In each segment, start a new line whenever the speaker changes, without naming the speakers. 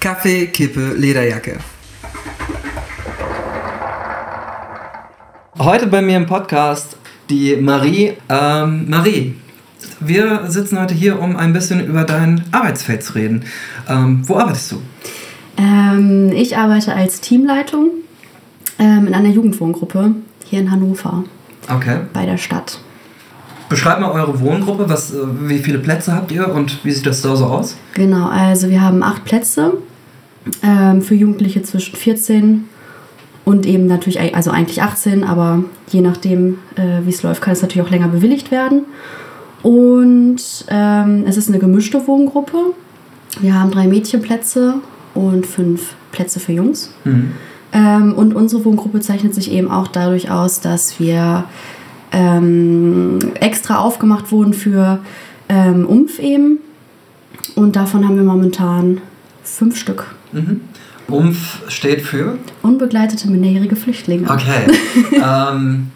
Kaffee, Kippe, Lederjacke. Heute bei mir im Podcast die Marie. Ähm, Marie, wir sitzen heute hier, um ein bisschen über dein Arbeitsfeld zu reden. Ähm, wo arbeitest du?
Ähm, ich arbeite als Teamleitung ähm, in einer Jugendwohngruppe hier in Hannover.
Okay.
Bei der Stadt.
Beschreib mal eure Wohngruppe. Was, äh, wie viele Plätze habt ihr und wie sieht das da so aus?
Genau, also wir haben acht Plätze ähm, für Jugendliche zwischen 14 und eben natürlich, also eigentlich 18, aber je nachdem, äh, wie es läuft, kann es natürlich auch länger bewilligt werden. Und ähm, es ist eine gemischte Wohngruppe. Wir haben drei Mädchenplätze und fünf Plätze für Jungs.
Mhm.
Ähm, und unsere Wohngruppe zeichnet sich eben auch dadurch aus, dass wir ähm, extra aufgemacht wurden für ähm, Umf eben. Und davon haben wir momentan fünf Stück.
Mhm. UMF steht für?
Unbegleitete minderjährige Flüchtlinge.
Okay. ähm,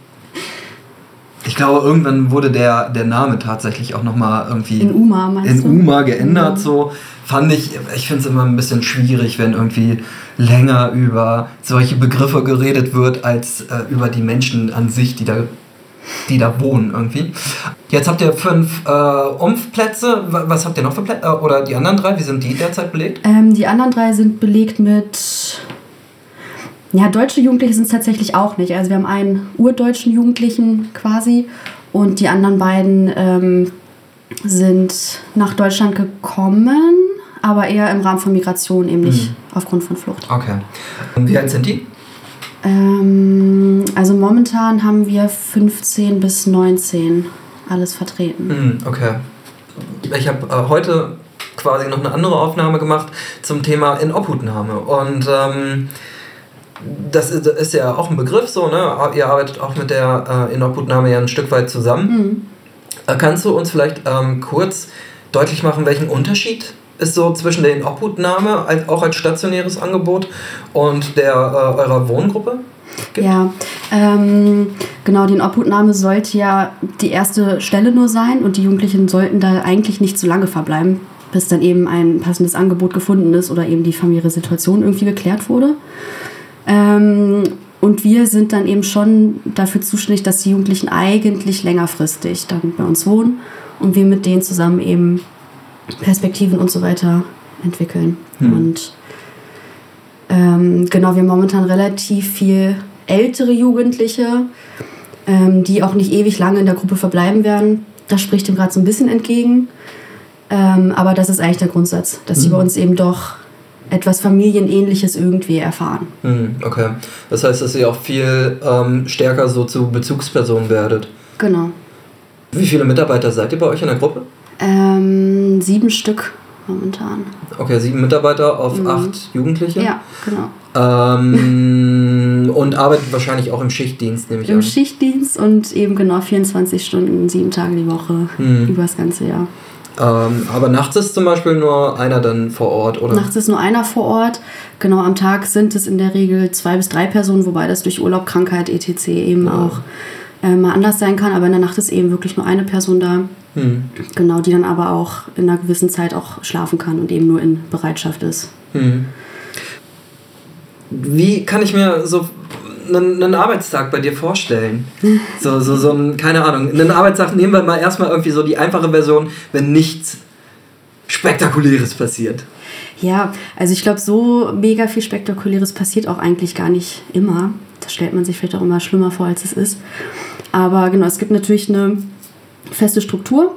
ich glaube, irgendwann wurde der, der Name tatsächlich auch nochmal irgendwie
in UMA, meinst
in
du?
UMA geändert.
Ja.
So fand ich, ich finde es immer ein bisschen schwierig, wenn irgendwie länger über solche Begriffe geredet wird, als äh, über die Menschen an sich, die da, die da wohnen irgendwie. Jetzt habt ihr fünf äh, Umfplätze. Wa- Was habt ihr noch für Plätze? Äh, oder die anderen drei, wie sind die derzeit belegt?
Ähm, die anderen drei sind belegt mit. Ja, deutsche Jugendliche sind es tatsächlich auch nicht. Also wir haben einen urdeutschen Jugendlichen quasi und die anderen beiden ähm, sind nach Deutschland gekommen, aber eher im Rahmen von Migration, eben nicht aufgrund von Flucht.
Okay. Und wie alt sind die?
Ähm, also momentan haben wir 15 bis 19 alles vertreten.
Mhm, okay. Ich habe äh, heute quasi noch eine andere Aufnahme gemacht zum Thema Inobhutnahme. Und ähm, das ist, ist ja auch ein Begriff so, ne? Ihr arbeitet auch mit der äh, Inobhutnahme ja ein Stück weit zusammen.
Mhm.
Äh, kannst du uns vielleicht ähm, kurz deutlich machen, welchen Unterschied ist so zwischen der Inobhutnahme, als, auch als stationäres Angebot, und der äh, eurer Wohngruppe? gibt?
Ja, ähm, genau, die Obhutnahme sollte ja die erste Stelle nur sein und die Jugendlichen sollten da eigentlich nicht zu lange verbleiben, bis dann eben ein passendes Angebot gefunden ist oder eben die familiäre Situation irgendwie geklärt wurde. Ähm, und wir sind dann eben schon dafür zuständig, dass die Jugendlichen eigentlich längerfristig dann bei uns wohnen und wir mit denen zusammen eben Perspektiven und so weiter entwickeln.
Hm.
Und ähm, genau, wir haben momentan relativ viel ältere Jugendliche, ähm, die auch nicht ewig lange in der Gruppe verbleiben werden. Das spricht dem gerade so ein bisschen entgegen. Ähm, aber das ist eigentlich der Grundsatz, dass sie
Mhm.
bei uns eben doch etwas Familienähnliches irgendwie erfahren.
Hm, okay. Das heißt, dass ihr auch viel ähm, stärker so zu Bezugspersonen werdet.
Genau.
Wie viele Mitarbeiter seid ihr bei euch in der Gruppe?
Ähm, sieben Stück momentan.
Okay, sieben Mitarbeiter auf
Mhm.
acht Jugendliche.
Ja, genau.
Ähm, und arbeitet wahrscheinlich auch im Schichtdienst, nehme ich
Im
an.
Schichtdienst und eben genau 24 Stunden, sieben Tage die Woche
Mhm.
über das ganze Jahr.
Ähm, aber nachts ist zum Beispiel nur einer dann vor Ort, oder?
Nachts ist nur einer vor Ort. Genau, am Tag sind es in der Regel zwei bis drei Personen, wobei das durch Urlaub, Krankheit, etc. eben auch äh, mal anders sein kann. Aber in der Nacht ist eben wirklich nur eine Person da.
Hm.
Genau, die dann aber auch in einer gewissen Zeit auch schlafen kann und eben nur in Bereitschaft ist.
Hm. Wie kann ich mir so einen, einen Arbeitstag bei dir vorstellen? So, so, so ein, keine Ahnung, einen Arbeitstag nehmen wir mal erstmal irgendwie so die einfache Version, wenn nichts Spektakuläres passiert.
Ja, also ich glaube, so mega viel Spektakuläres passiert auch eigentlich gar nicht immer. Das stellt man sich vielleicht auch immer schlimmer vor, als es ist. Aber genau, es gibt natürlich eine feste Struktur,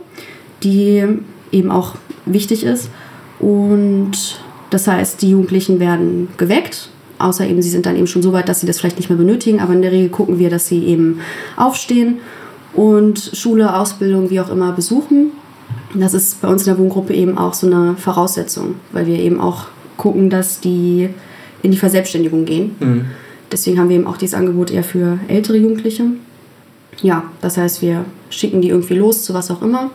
die eben auch wichtig ist. Und das heißt, die Jugendlichen werden geweckt, außer eben sie sind dann eben schon so weit, dass sie das vielleicht nicht mehr benötigen. Aber in der Regel gucken wir, dass sie eben aufstehen und Schule, Ausbildung, wie auch immer besuchen. Das ist bei uns in der Wohngruppe eben auch so eine Voraussetzung, weil wir eben auch gucken, dass die in die Verselbstständigung gehen.
Hm.
Deswegen haben wir eben auch dieses Angebot eher für ältere Jugendliche. Ja, das heißt, wir schicken die irgendwie los zu was auch immer.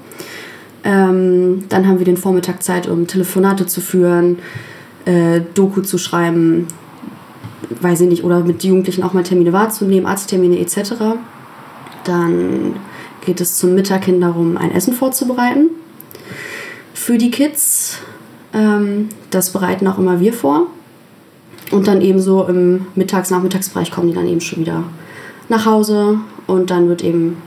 Ähm, dann haben wir den Vormittag Zeit, um Telefonate zu führen, äh, Doku zu schreiben, weiß ich nicht, oder mit Jugendlichen auch mal Termine wahrzunehmen, Arzttermine etc. Dann geht es zum Mittag hin darum, ein Essen vorzubereiten für die Kids. Ähm, das bereiten auch immer wir vor. Und dann eben so im Mittags-Nachmittagsbereich kommen die dann eben schon wieder nach Hause und dann wird eben,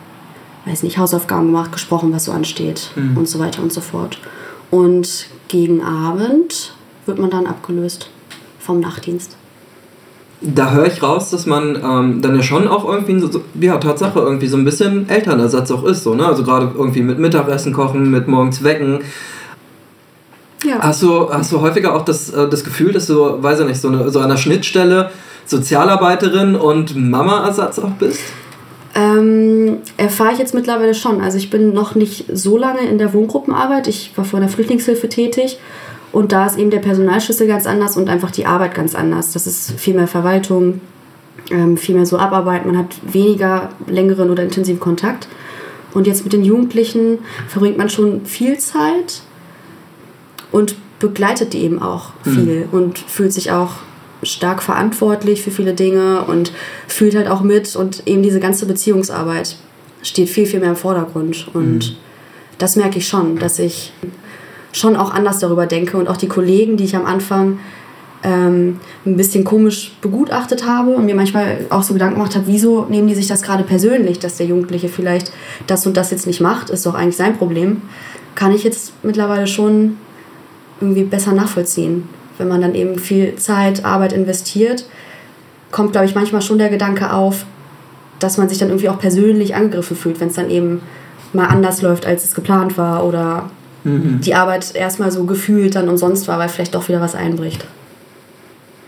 weiß nicht, Hausaufgaben gemacht, gesprochen, was so ansteht
Mhm.
und so weiter und so fort. Und gegen Abend wird man dann abgelöst vom Nachtdienst.
Da höre ich raus, dass man ähm, dann ja schon auch irgendwie, so, ja, Tatsache, irgendwie so ein bisschen Elternersatz auch ist, so, ne? Also gerade irgendwie mit Mittagessen kochen, mit morgens wecken.
Ja.
Hast du, hast du häufiger auch das, äh, das Gefühl, dass du, weiß ich nicht, so, eine, so an der Schnittstelle Sozialarbeiterin und Mama-Ersatz auch bist?
Ähm, erfahre ich jetzt mittlerweile schon. Also ich bin noch nicht so lange in der Wohngruppenarbeit. Ich war vor der Flüchtlingshilfe tätig und da ist eben der Personalschlüssel ganz anders und einfach die Arbeit ganz anders. Das ist viel mehr Verwaltung, ähm, viel mehr so Abarbeit. Man hat weniger längeren oder intensiven Kontakt. Und jetzt mit den Jugendlichen verbringt man schon viel Zeit und begleitet die eben auch viel und fühlt sich auch stark verantwortlich für viele Dinge und fühlt halt auch mit und eben diese ganze Beziehungsarbeit steht viel, viel mehr im Vordergrund. Und das merke ich schon, dass ich schon auch anders darüber denke und auch die Kollegen, die ich am Anfang ähm, ein bisschen komisch begutachtet habe und mir manchmal auch so Gedanken gemacht habe, wieso nehmen die sich das gerade persönlich, dass der Jugendliche vielleicht das und das jetzt nicht macht, ist doch eigentlich sein Problem, kann ich jetzt mittlerweile schon irgendwie besser nachvollziehen. Wenn man dann eben viel Zeit, Arbeit investiert, kommt, glaube ich, manchmal schon der Gedanke auf, dass man sich dann irgendwie auch persönlich angegriffen fühlt, wenn es dann eben mal anders läuft, als es geplant war oder die Arbeit erstmal so gefühlt dann umsonst war, weil vielleicht doch wieder was einbricht.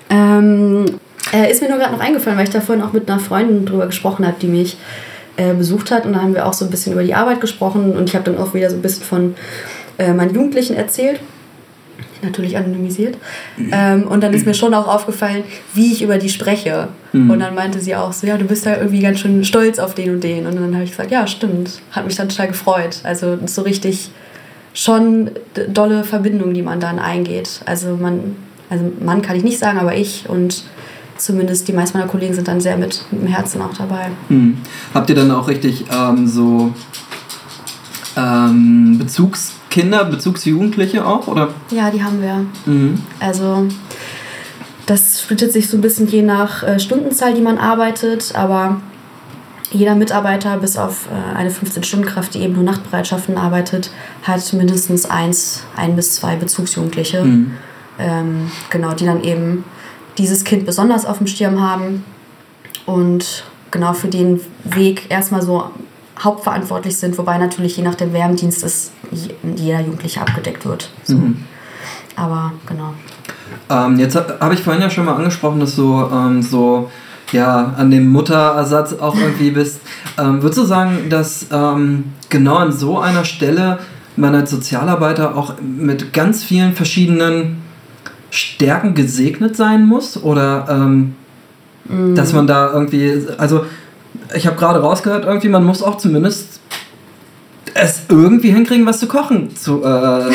Ähm, äh, ist mir nur gerade noch eingefallen, weil ich da vorhin auch mit einer Freundin drüber gesprochen habe, die mich äh, besucht hat. Und da haben wir auch so ein bisschen über die Arbeit gesprochen und ich habe dann auch wieder so ein bisschen von äh, meinen Jugendlichen erzählt. Natürlich anonymisiert. Ähm, und dann ist mir schon auch aufgefallen, wie ich über die spreche. Und dann meinte sie auch so, ja, du bist ja irgendwie ganz schön stolz auf den und den. Und dann habe ich gesagt, ja, stimmt. Hat mich dann total gefreut. Also so richtig schon dolle Verbindung, die man dann eingeht. Also man, also Mann kann ich nicht sagen, aber ich und zumindest die meisten meiner Kollegen sind dann sehr mit, mit dem Herzen auch dabei.
Hm. Habt ihr dann auch richtig ähm, so ähm, Bezugskinder, Bezugsjugendliche auch, oder?
Ja, die haben wir.
Mhm.
Also das splittet sich so ein bisschen je nach äh, Stundenzahl, die man arbeitet, aber jeder Mitarbeiter, bis auf äh, eine 15-Stunden-Kraft, die eben nur Nachtbereitschaften arbeitet, hat mindestens eins, ein bis zwei Bezugsjugendliche.
Mhm.
Ähm, genau, die dann eben dieses Kind besonders auf dem Schirm haben und genau für den Weg erstmal so hauptverantwortlich sind, wobei natürlich je nach dem Wärmdienst es je- jeder Jugendliche abgedeckt wird. So.
Mhm.
Aber genau.
Ähm, jetzt ha- habe ich vorhin ja schon mal angesprochen, dass du ähm, so ja, an dem Mutterersatz auch irgendwie bist. Ähm, würdest du sagen, dass ähm, genau an so einer Stelle man als Sozialarbeiter auch mit ganz vielen verschiedenen Stärken gesegnet sein muss? Oder ähm, dass man da irgendwie, also ich habe gerade rausgehört, irgendwie man muss auch zumindest es irgendwie hinkriegen, was zu kochen zu, äh,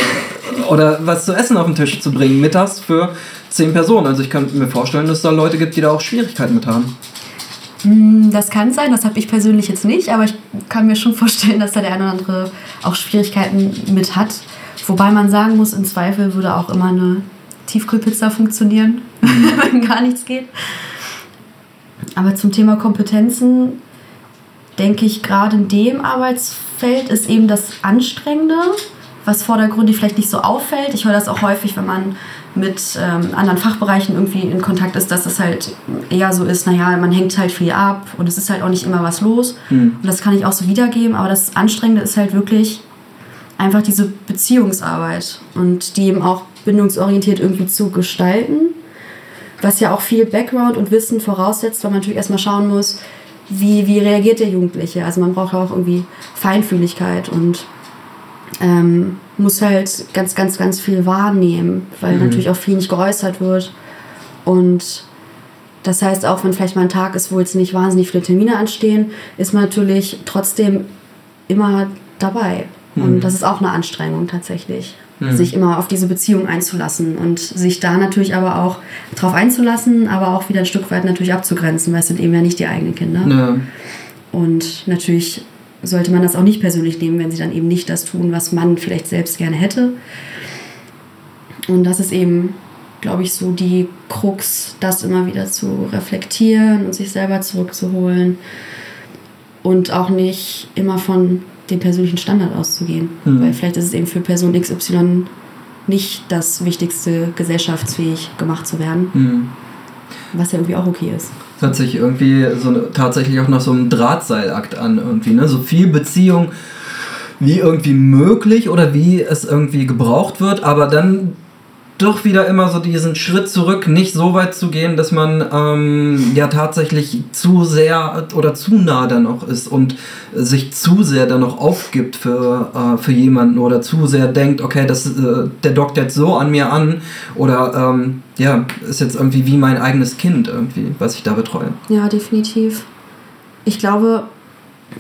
oder was zu essen auf den Tisch zu bringen, mittags für zehn Personen. Also ich kann mir vorstellen, dass es da Leute gibt, die da auch Schwierigkeiten mit haben.
Mm, Das kann sein, das habe ich persönlich jetzt nicht, aber ich kann mir schon vorstellen, dass da der eine oder andere auch Schwierigkeiten mit hat. Wobei man sagen muss, im Zweifel würde auch immer eine Tiefkühlpizza funktionieren, wenn gar nichts geht. Aber zum Thema Kompetenzen denke ich, gerade in dem Arbeitsfeld ist eben das Anstrengende, was vordergründig vielleicht nicht so auffällt. Ich höre das auch häufig, wenn man mit ähm, anderen Fachbereichen irgendwie in Kontakt ist, dass es halt eher so ist, naja, man hängt halt viel ab und es ist halt auch nicht immer was los.
Hm.
Und das kann ich auch so wiedergeben, aber das Anstrengende ist halt wirklich einfach diese Beziehungsarbeit und die eben auch bindungsorientiert irgendwie zu gestalten, was ja auch viel Background und Wissen voraussetzt, weil man natürlich erstmal schauen muss, wie, wie reagiert der Jugendliche. Also man braucht auch irgendwie Feinfühligkeit und ähm, muss halt ganz, ganz, ganz viel wahrnehmen, weil
Mhm.
natürlich auch viel nicht geäußert wird. Und das heißt, auch wenn vielleicht mal ein Tag ist, wo jetzt nicht wahnsinnig viele Termine anstehen, ist man natürlich trotzdem immer dabei.
Mhm.
Und das ist auch eine Anstrengung tatsächlich,
Mhm.
sich immer auf diese Beziehung einzulassen und sich da natürlich aber auch drauf einzulassen, aber auch wieder ein Stück weit natürlich abzugrenzen, weil es sind eben ja nicht die eigenen Kinder.
Ja.
Und natürlich sollte man das auch nicht persönlich nehmen, wenn sie dann eben nicht das tun, was man vielleicht selbst gerne hätte. Und das ist eben, glaube ich, so die Krux, das immer wieder zu reflektieren und sich selber zurückzuholen und auch nicht immer von dem persönlichen Standard auszugehen. Mhm. Weil vielleicht ist es eben für Person XY nicht das Wichtigste, gesellschaftsfähig gemacht zu werden. Mhm. Was ja irgendwie auch okay ist.
Das hört sich irgendwie so tatsächlich auch nach so einem Drahtseilakt an, irgendwie, ne? So viel Beziehung wie irgendwie möglich oder wie es irgendwie gebraucht wird, aber dann doch wieder immer so diesen Schritt zurück, nicht so weit zu gehen, dass man ähm, ja tatsächlich zu sehr oder zu nah dann noch ist und sich zu sehr dann noch aufgibt für, äh, für jemanden oder zu sehr denkt, okay, das, äh, der dockt jetzt so an mir an oder ähm, ja, ist jetzt irgendwie wie mein eigenes Kind irgendwie, was ich da betreue.
Ja, definitiv. Ich glaube,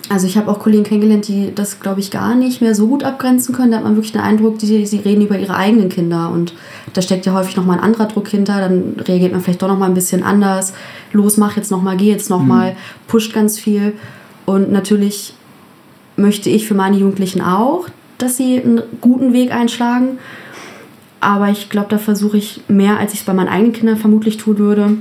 also ich habe auch Kollegen kennengelernt, die das, glaube ich, gar nicht mehr so gut abgrenzen können. Da hat man wirklich den Eindruck, die, sie reden über ihre eigenen Kinder. Und da steckt ja häufig nochmal ein anderer Druck hinter. Dann reagiert man vielleicht doch nochmal ein bisschen anders. Los, mach jetzt nochmal, geh jetzt nochmal, mhm. pusht ganz viel. Und natürlich möchte ich für meine Jugendlichen auch, dass sie einen guten Weg einschlagen. Aber ich glaube, da versuche ich mehr, als ich es bei meinen eigenen Kindern vermutlich tun würde,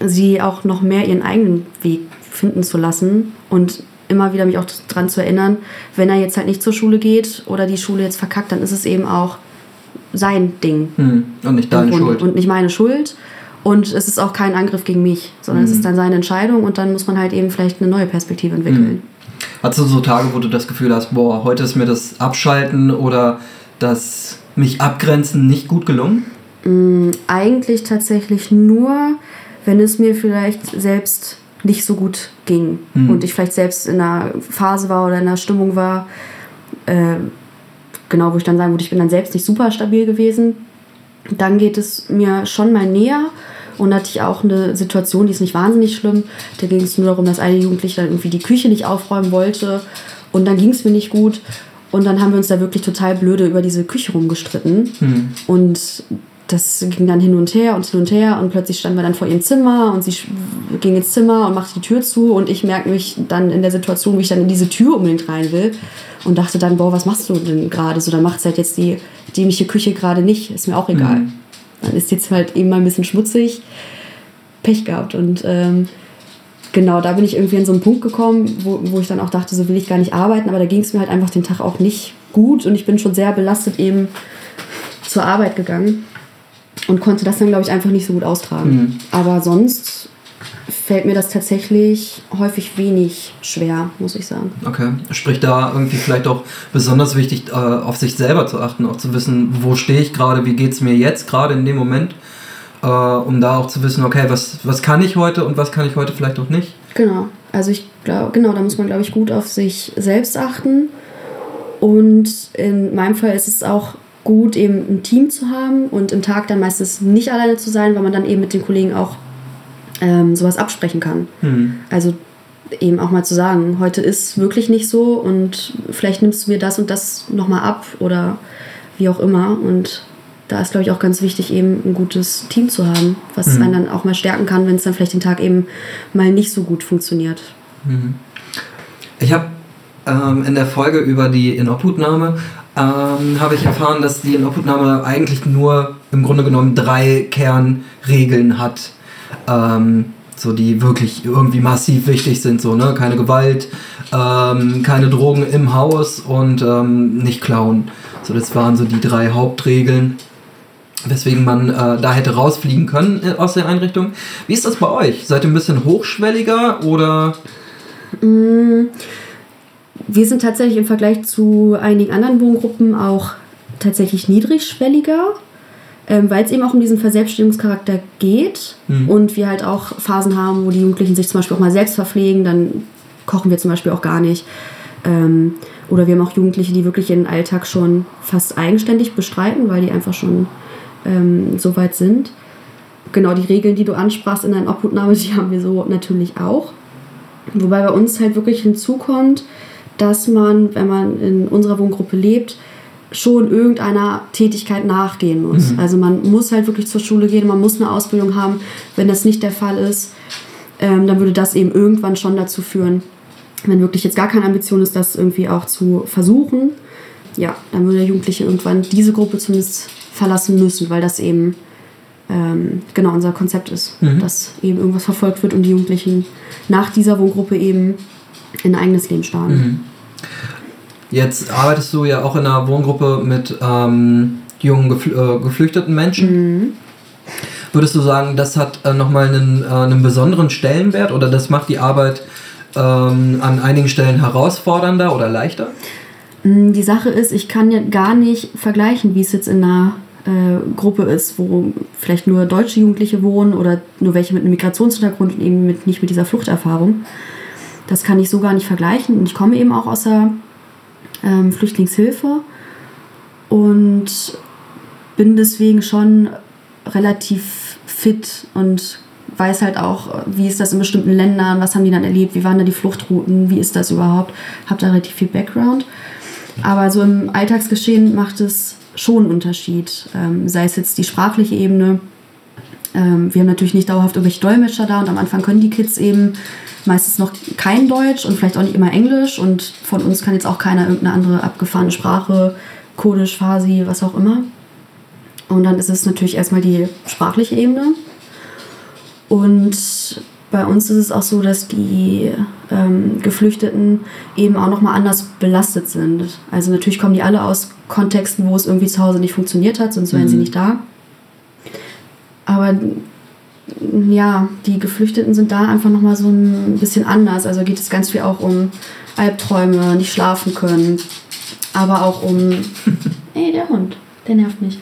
sie auch noch mehr ihren eigenen Weg finden zu lassen und immer wieder mich auch daran zu erinnern, wenn er jetzt halt nicht zur Schule geht oder die Schule jetzt verkackt, dann ist es eben auch sein Ding.
Hm. Und nicht deine Schuld.
Und nicht meine Schuld. Und es ist auch kein Angriff gegen mich, sondern hm. es ist dann seine Entscheidung und dann muss man halt eben vielleicht eine neue Perspektive entwickeln. Hm.
Hast du so Tage, wo du das Gefühl hast, boah, heute ist mir das Abschalten oder das mich abgrenzen nicht gut gelungen?
Hm, eigentlich tatsächlich nur, wenn es mir vielleicht selbst nicht so gut ging mhm. und ich vielleicht selbst in einer Phase war oder in einer Stimmung war, äh, genau, wo ich dann sagen würde, ich bin dann selbst nicht super stabil gewesen, dann geht es mir schon mal näher. Und hatte ich auch eine Situation, die ist nicht wahnsinnig schlimm. Da ging es nur darum, dass eine Jugendliche dann irgendwie die Küche nicht aufräumen wollte. Und dann ging es mir nicht gut. Und dann haben wir uns da wirklich total blöde über diese Küche rumgestritten. Mhm. Und das ging dann hin und her und hin und her und plötzlich standen wir dann vor ihrem Zimmer und sie ging ins Zimmer und machte die Tür zu und ich merke mich dann in der Situation, wie ich dann in diese Tür unbedingt rein will und dachte dann, boah, was machst du denn gerade? So, dann macht es halt jetzt die dämliche Küche gerade nicht, ist mir auch egal. Mhm. Dann ist jetzt halt eben mal ein bisschen schmutzig, Pech gehabt und ähm, genau, da bin ich irgendwie an so einen Punkt gekommen, wo, wo ich dann auch dachte, so will ich gar nicht arbeiten, aber da ging es mir halt einfach den Tag auch nicht gut und ich bin schon sehr belastet eben zur Arbeit gegangen und konnte das dann, glaube ich, einfach nicht so gut austragen. Mhm. Aber sonst fällt mir das tatsächlich häufig wenig schwer, muss ich sagen.
Okay, sprich da irgendwie vielleicht auch besonders wichtig, äh, auf sich selber zu achten, auch zu wissen, wo stehe ich gerade, wie geht es mir jetzt gerade in dem Moment, äh, um da auch zu wissen, okay, was, was kann ich heute und was kann ich heute vielleicht auch nicht.
Genau, also ich glaube, genau, da muss man, glaube ich, gut auf sich selbst achten. Und in meinem Fall ist es auch gut, eben ein Team zu haben und im Tag dann meistens nicht alleine zu sein, weil man dann eben mit den Kollegen auch ähm, sowas absprechen kann. Mhm. Also eben auch mal zu sagen, heute ist wirklich nicht so und vielleicht nimmst du mir das und das nochmal ab oder wie auch immer. Und da ist, glaube ich, auch ganz wichtig, eben ein gutes Team zu haben, was mhm. einen dann auch mal stärken kann, wenn es dann vielleicht den Tag eben mal nicht so gut funktioniert.
Mhm. Ich habe ähm, in der Folge über die Inobhutnahme ähm, habe ich erfahren, dass die Inobhutnahme eigentlich nur im Grunde genommen drei Kernregeln hat, ähm, so die wirklich irgendwie massiv wichtig sind, so ne, keine Gewalt, ähm, keine Drogen im Haus und ähm, nicht klauen. So das waren so die drei Hauptregeln, weswegen man äh, da hätte rausfliegen können äh, aus der Einrichtung. Wie ist das bei euch? Seid ihr ein bisschen hochschwelliger oder?
Mm wir sind tatsächlich im Vergleich zu einigen anderen Wohngruppen auch tatsächlich niedrigschwelliger, ähm, weil es eben auch um diesen Verselbstständigungscharakter geht mhm. und wir halt auch Phasen haben, wo die Jugendlichen sich zum Beispiel auch mal selbst verpflegen, dann kochen wir zum Beispiel auch gar nicht. Ähm, oder wir haben auch Jugendliche, die wirklich ihren Alltag schon fast eigenständig bestreiten, weil die einfach schon ähm, so weit sind. Genau die Regeln, die du ansprachst in deiner Obhutnahme, die haben wir so natürlich auch. Wobei bei uns halt wirklich hinzukommt, dass man, wenn man in unserer Wohngruppe lebt, schon irgendeiner Tätigkeit nachgehen muss. Mhm. Also man muss halt wirklich zur Schule gehen, man muss eine Ausbildung haben. Wenn das nicht der Fall ist, ähm, dann würde das eben irgendwann schon dazu führen, wenn wirklich jetzt gar keine Ambition ist, das irgendwie auch zu versuchen, ja, dann würde der Jugendliche irgendwann diese Gruppe zumindest verlassen müssen, weil das eben ähm, genau unser Konzept ist,
Mhm.
dass eben irgendwas verfolgt wird und die Jugendlichen nach dieser Wohngruppe eben in ein eigenes Leben starten.
Mhm. Jetzt arbeitest du ja auch in einer Wohngruppe mit ähm, jungen gefl äh, geflüchteten Menschen.
Mhm.
Würdest du sagen, das hat äh, nochmal einen, äh, einen besonderen Stellenwert oder das macht die Arbeit ähm, an einigen Stellen herausfordernder oder leichter?
Mm, Die Sache ist, ich kann ja gar nicht vergleichen, wie es jetzt in einer äh, Gruppe ist, wo vielleicht nur deutsche Jugendliche wohnen oder nur welche mit einem Migrationshintergrund und eben mit, nicht mit dieser Fluchterfahrung. Das kann ich so gar nicht vergleichen. Und ich komme eben auch aus der ähm, Flüchtlingshilfe und bin deswegen schon relativ fit und weiß halt auch, wie ist das in bestimmten Ländern, was haben die dann erlebt, wie waren da die Fluchtrouten, wie ist das überhaupt. Habe da relativ viel Background. Aber so im Alltagsgeschehen macht es schon einen Unterschied, ähm, sei es jetzt die sprachliche Ebene. Ähm, wir haben natürlich nicht dauerhaft irgendwelche Dolmetscher da und am Anfang können die Kids eben meistens noch kein Deutsch und vielleicht auch nicht immer Englisch und von uns kann jetzt auch keiner irgendeine andere abgefahrene Sprache, Kurdisch, Farsi, was auch immer. Und dann ist es natürlich erstmal die sprachliche Ebene. Und bei uns ist es auch so, dass die ähm, Geflüchteten eben auch nochmal anders belastet sind. Also natürlich kommen die alle aus Kontexten, wo es irgendwie zu Hause nicht funktioniert hat, sonst wären sie
Mhm.
nicht da. Aber ja, die Geflüchteten sind da einfach nochmal so ein bisschen anders. Also geht es ganz viel auch um Albträume, nicht schlafen können, aber auch um. Ey, der Hund, der nervt mich.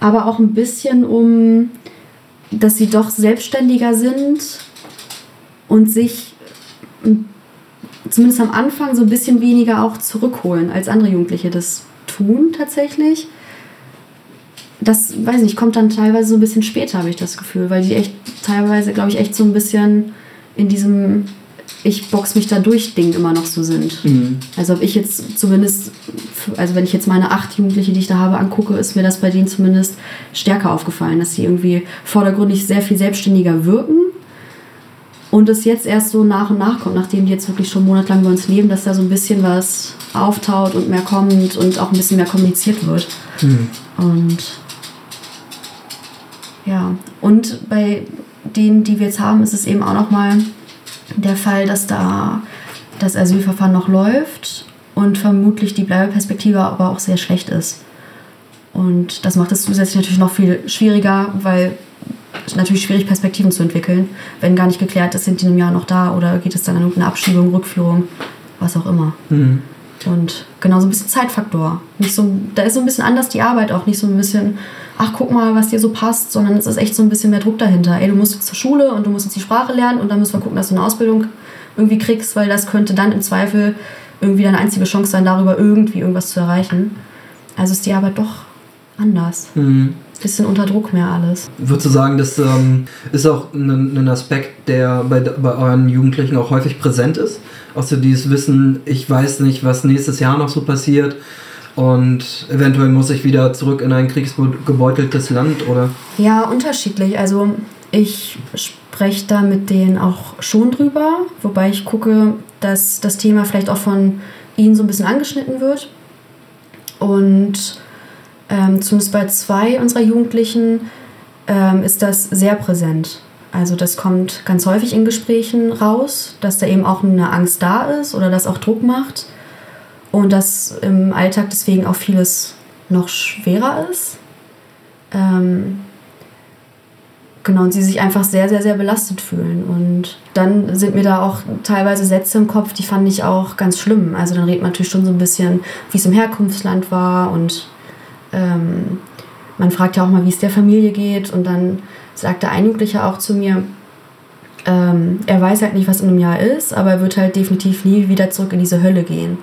Aber auch ein bisschen um, dass sie doch selbstständiger sind und sich zumindest am Anfang so ein bisschen weniger auch zurückholen, als andere Jugendliche das tun tatsächlich. Das, weiß nicht, kommt dann teilweise so ein bisschen später, habe ich das Gefühl, weil die echt teilweise, glaube ich, echt so ein bisschen in diesem ich box mich da durch Ding immer noch so sind.
Mhm.
Also ob ich jetzt zumindest, also wenn ich jetzt meine acht Jugendliche, die ich da habe, angucke, ist mir das bei denen zumindest stärker aufgefallen, dass sie irgendwie vordergründig sehr viel selbstständiger wirken und es jetzt erst so nach und nach kommt, nachdem die jetzt wirklich schon monatelang bei uns leben, dass da so ein bisschen was auftaut und mehr kommt und auch ein bisschen mehr kommuniziert wird.
Mhm.
Und ja, und bei denen, die wir jetzt haben, ist es eben auch nochmal der Fall, dass da das Asylverfahren noch läuft und vermutlich die Bleibeperspektive aber auch sehr schlecht ist. Und das macht es zusätzlich natürlich noch viel schwieriger, weil es natürlich schwierig Perspektiven zu entwickeln, wenn gar nicht geklärt ist, sind die einem Jahr noch da oder geht es dann an irgendeine Abschiebung, Rückführung, was auch immer.
Mhm.
Und genau so ein bisschen Zeitfaktor. Nicht so, da ist so ein bisschen anders die Arbeit auch. Nicht so ein bisschen, ach guck mal, was dir so passt, sondern es ist echt so ein bisschen mehr Druck dahinter. Ey, du musst jetzt zur Schule und du musst jetzt die Sprache lernen und dann müssen wir gucken, dass du eine Ausbildung irgendwie kriegst, weil das könnte dann im Zweifel irgendwie deine einzige Chance sein, darüber irgendwie irgendwas zu erreichen. Also ist die Arbeit doch anders.
Mhm.
Bisschen unter Druck mehr alles.
Würdest du sagen, das ähm, ist auch ein, ein Aspekt, der bei, bei euren Jugendlichen auch häufig präsent ist? Auch so dieses Wissen, ich weiß nicht, was nächstes Jahr noch so passiert und eventuell muss ich wieder zurück in ein kriegsgebeuteltes Land oder?
Ja, unterschiedlich. Also ich spreche da mit denen auch schon drüber, wobei ich gucke, dass das Thema vielleicht auch von ihnen so ein bisschen angeschnitten wird. Und ähm, zumindest bei zwei unserer Jugendlichen ähm, ist das sehr präsent. Also das kommt ganz häufig in Gesprächen raus, dass da eben auch eine Angst da ist oder das auch Druck macht und dass im Alltag deswegen auch vieles noch schwerer ist. Ähm, genau, und sie sich einfach sehr, sehr, sehr belastet fühlen. Und dann sind mir da auch teilweise Sätze im Kopf, die fand ich auch ganz schlimm. Also dann redet man natürlich schon so ein bisschen, wie es im Herkunftsland war und ähm, man fragt ja auch mal, wie es der Familie geht. Und dann sagte ein Jugendlicher auch zu mir, ähm, er weiß halt nicht, was in einem Jahr ist, aber er wird halt definitiv nie wieder zurück in diese Hölle gehen.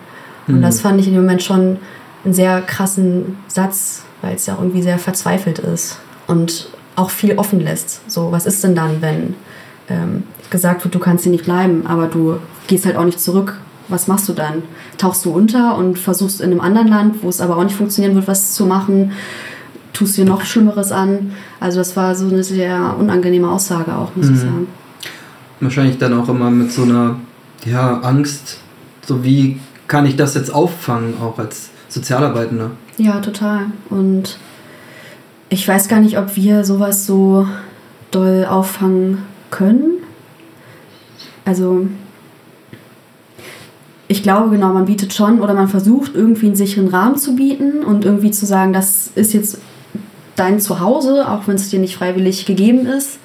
Und
Mhm.
das fand ich in dem Moment schon einen sehr krassen Satz, weil es ja irgendwie sehr verzweifelt ist und auch viel offen lässt. So, was ist denn dann, wenn ähm, gesagt wird, du kannst hier nicht bleiben, aber du gehst halt auch nicht zurück? Was machst du dann? Tauchst du unter und versuchst in einem anderen Land, wo es aber auch nicht funktionieren wird, was zu machen? Tust dir noch Schlimmeres an? Also das war so eine sehr unangenehme Aussage auch, muss ich
Mhm.
sagen.
Wahrscheinlich dann auch immer mit so einer ja, Angst, so wie kann ich das jetzt auffangen, auch als Sozialarbeitender?
Ja, total. Und ich weiß gar nicht, ob wir sowas so doll auffangen können. Also ich glaube genau, man bietet schon oder man versucht irgendwie einen sicheren Rahmen zu bieten und irgendwie zu sagen, das ist jetzt dein Zuhause, auch wenn es dir nicht freiwillig gegeben ist.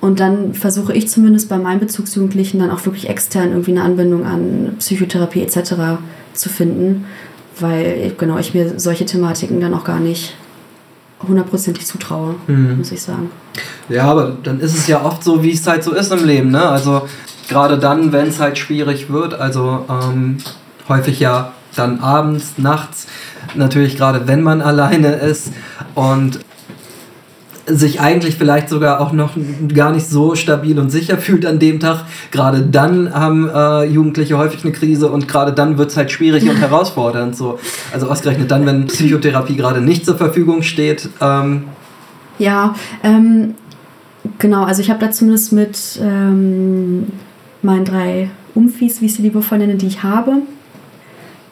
Und dann versuche ich zumindest bei meinen Bezugsjugendlichen dann auch wirklich extern irgendwie eine Anbindung an Psychotherapie etc. zu finden, weil genau ich mir solche Thematiken dann auch gar nicht hundertprozentig zutraue, mhm. muss ich sagen.
Ja, aber dann ist es ja oft so, wie es halt so ist im Leben. Ne? Also gerade dann, wenn es halt schwierig wird, also ähm, häufig ja dann abends, nachts, natürlich gerade wenn man alleine ist und sich eigentlich vielleicht sogar auch noch gar nicht so stabil und sicher fühlt an dem Tag. Gerade dann haben äh, Jugendliche häufig eine Krise und gerade dann wird es halt schwierig und herausfordernd. So. Also ausgerechnet dann, wenn Psychotherapie gerade nicht zur Verfügung steht. Ähm
ja, ähm, genau. Also ich habe da zumindest mit ähm, meinen drei Umfies, wie ich sie liebevoll nenne, die ich habe,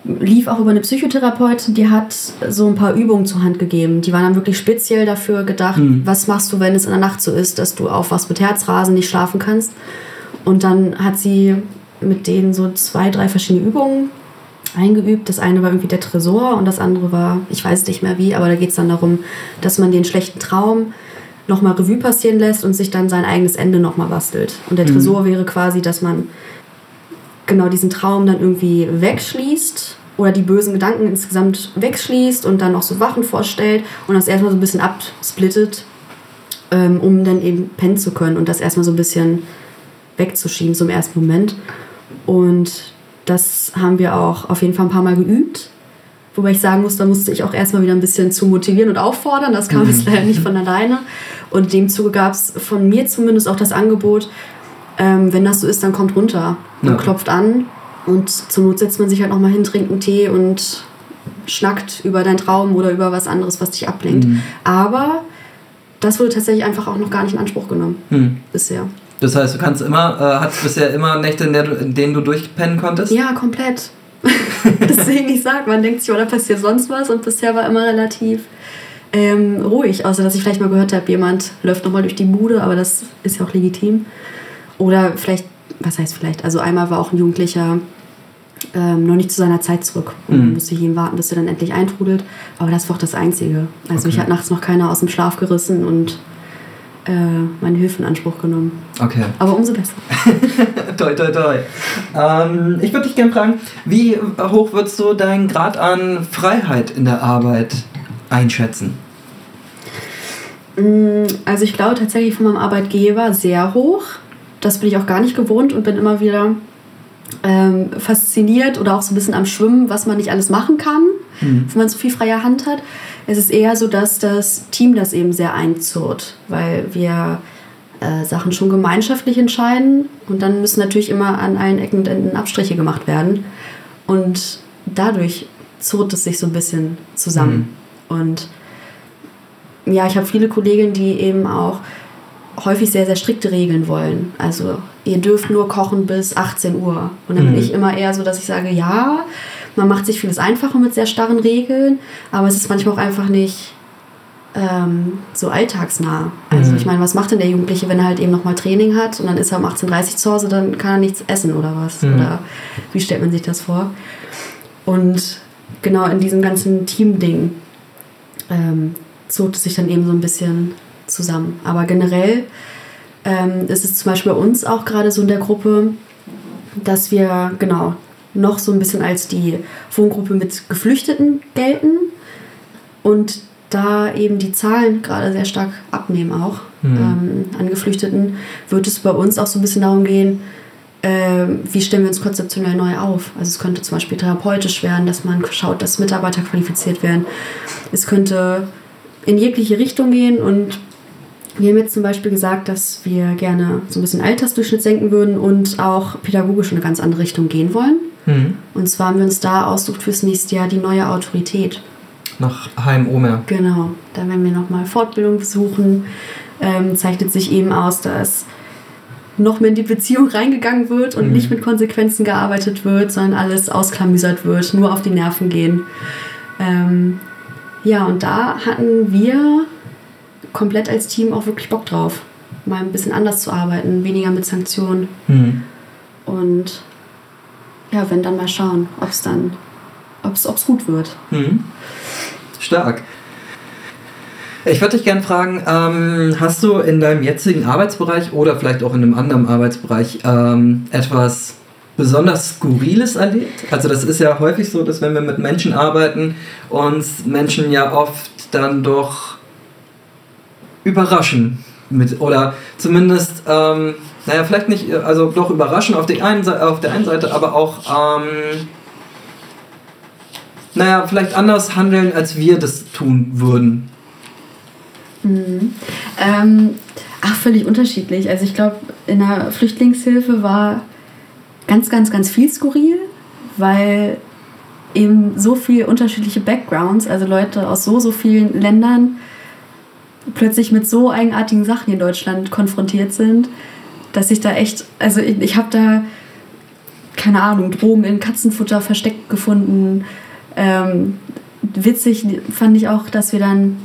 lief auch über eine Psychotherapeutin, die hat so ein paar Übungen zur Hand gegeben. Die waren dann wirklich speziell dafür gedacht, mhm. was machst du, wenn es in der Nacht so ist, dass du aufwachst mit Herzrasen, nicht schlafen kannst. Und dann hat sie mit denen so zwei, drei verschiedene Übungen eingeübt. Das eine war irgendwie der Tresor und das andere war, ich weiß nicht mehr wie, aber da geht es dann darum, dass man den schlechten Traum nochmal Revue passieren lässt und sich dann sein eigenes Ende nochmal bastelt. Und der mhm. Tresor wäre quasi, dass man genau diesen Traum dann irgendwie wegschließt oder die bösen Gedanken insgesamt wegschließt und dann noch so Wachen vorstellt und das erstmal so ein bisschen absplittet, ähm, um dann eben pennen zu können und das erstmal so ein bisschen wegzuschieben, so im ersten Moment. Und das haben wir auch auf jeden Fall ein paar Mal geübt. Wobei ich sagen muss, da musste ich auch erstmal wieder ein bisschen zu motivieren und auffordern. Das kam mhm. jetzt leider nicht von alleine. Und in dem Zuge gab es von mir zumindest auch das Angebot, ähm, wenn das so ist, dann kommt runter und ja. klopft an. Und zur Not setzt man sich halt nochmal hin, trinkt einen Tee und schnackt über deinen Traum oder über was anderes, was dich ablenkt. Mhm. Aber das wurde tatsächlich einfach auch noch gar nicht in Anspruch genommen mhm. bisher.
Das heißt, du kannst immer, äh, hattest bisher immer Nächte, in, du, in denen du durchpennen konntest?
Ja, komplett. Deswegen, ich sag, man denkt sich, oder passiert sonst was und bisher war immer relativ ähm, ruhig, außer dass ich vielleicht mal gehört habe, jemand läuft nochmal durch die Bude, aber das ist ja auch legitim. Oder vielleicht, was heißt vielleicht, also einmal war auch ein Jugendlicher ähm, noch nicht zu seiner Zeit zurück und mhm. musste ich ihm warten, bis er dann endlich eintrudelt. Aber das war auch das Einzige. Also okay. ich hat nachts noch keiner aus dem Schlaf gerissen und äh, meine Hilfe in Anspruch genommen.
Okay.
Aber umso besser.
toi, toi, toi. Ähm, ich würde dich gerne fragen, wie hoch würdest du deinen Grad an Freiheit in der Arbeit einschätzen?
Mm, also ich glaube tatsächlich von meinem Arbeitgeber sehr hoch das bin ich auch gar nicht gewohnt und bin immer wieder ähm, fasziniert oder auch so ein bisschen am Schwimmen, was man nicht alles machen kann, mhm. wenn man so viel freie Hand hat. Es ist eher so, dass das Team das eben sehr einzurrt, weil wir äh, Sachen schon gemeinschaftlich entscheiden und dann müssen natürlich immer an allen Ecken und Enden Abstriche gemacht werden. Und dadurch zurrt es sich so ein bisschen zusammen. Mhm. Und ja, ich habe viele Kolleginnen, die eben auch häufig sehr, sehr strikte Regeln wollen. Also ihr dürft nur kochen bis 18 Uhr. Und dann mhm. bin ich immer eher so, dass ich sage, ja, man macht sich vieles einfacher mit sehr starren Regeln, aber es ist manchmal auch einfach nicht ähm, so alltagsnah. Also mhm. ich meine, was macht denn der Jugendliche, wenn er halt eben nochmal Training hat und dann ist er um 18.30 Uhr zu Hause, dann kann er nichts essen oder was? Mhm. Oder wie stellt man sich das vor? Und genau in diesem ganzen Team-Ding ähm, zog es sich dann eben so ein bisschen zusammen. Aber generell ähm, ist es zum Beispiel bei uns auch gerade so in der Gruppe, dass wir genau noch so ein bisschen als die Wohngruppe mit Geflüchteten gelten und da eben die Zahlen gerade sehr stark abnehmen auch mhm. ähm, an Geflüchteten, wird es bei uns auch so ein bisschen darum gehen, äh, wie stellen wir uns konzeptionell neu auf. Also es könnte zum Beispiel therapeutisch werden, dass man schaut, dass Mitarbeiter qualifiziert werden. Es könnte in jegliche Richtung gehen und wir haben jetzt zum Beispiel gesagt, dass wir gerne so ein bisschen Altersdurchschnitt senken würden und auch pädagogisch in eine ganz andere Richtung gehen wollen. Mhm. Und zwar haben wir uns da ausgesucht fürs nächste Jahr die neue Autorität.
Nach HMO
Genau, da werden wir nochmal Fortbildung besuchen. Ähm, zeichnet sich eben aus, dass noch mehr in die Beziehung reingegangen wird und mhm. nicht mit Konsequenzen gearbeitet wird, sondern alles ausklamüsert wird, nur auf die Nerven gehen. Ähm, ja, und da hatten wir komplett als Team auch wirklich Bock drauf, mal ein bisschen anders zu arbeiten, weniger mit Sanktionen.
Mhm.
Und ja, wenn dann mal schauen, ob es dann, ob es gut wird.
Mhm. Stark. Ich würde dich gerne fragen, ähm, hast du in deinem jetzigen Arbeitsbereich oder vielleicht auch in einem anderen Arbeitsbereich ähm, etwas besonders Skurriles erlebt? Also das ist ja häufig so, dass wenn wir mit Menschen arbeiten, uns Menschen ja oft dann doch überraschen. Mit, oder zumindest, ähm, naja, vielleicht nicht, also doch überraschen auf, die einen, auf der einen Seite, aber auch, ähm, naja, vielleicht anders handeln, als wir das tun würden.
Mhm. Ähm, ach, völlig unterschiedlich. Also ich glaube, in der Flüchtlingshilfe war ganz, ganz, ganz viel skurril, weil eben so viele unterschiedliche Backgrounds, also Leute aus so, so vielen Ländern plötzlich mit so eigenartigen Sachen in Deutschland konfrontiert sind, dass ich da echt, also ich, ich habe da, keine Ahnung, Drogen in Katzenfutter versteckt gefunden. Ähm, witzig fand ich auch, dass wir dann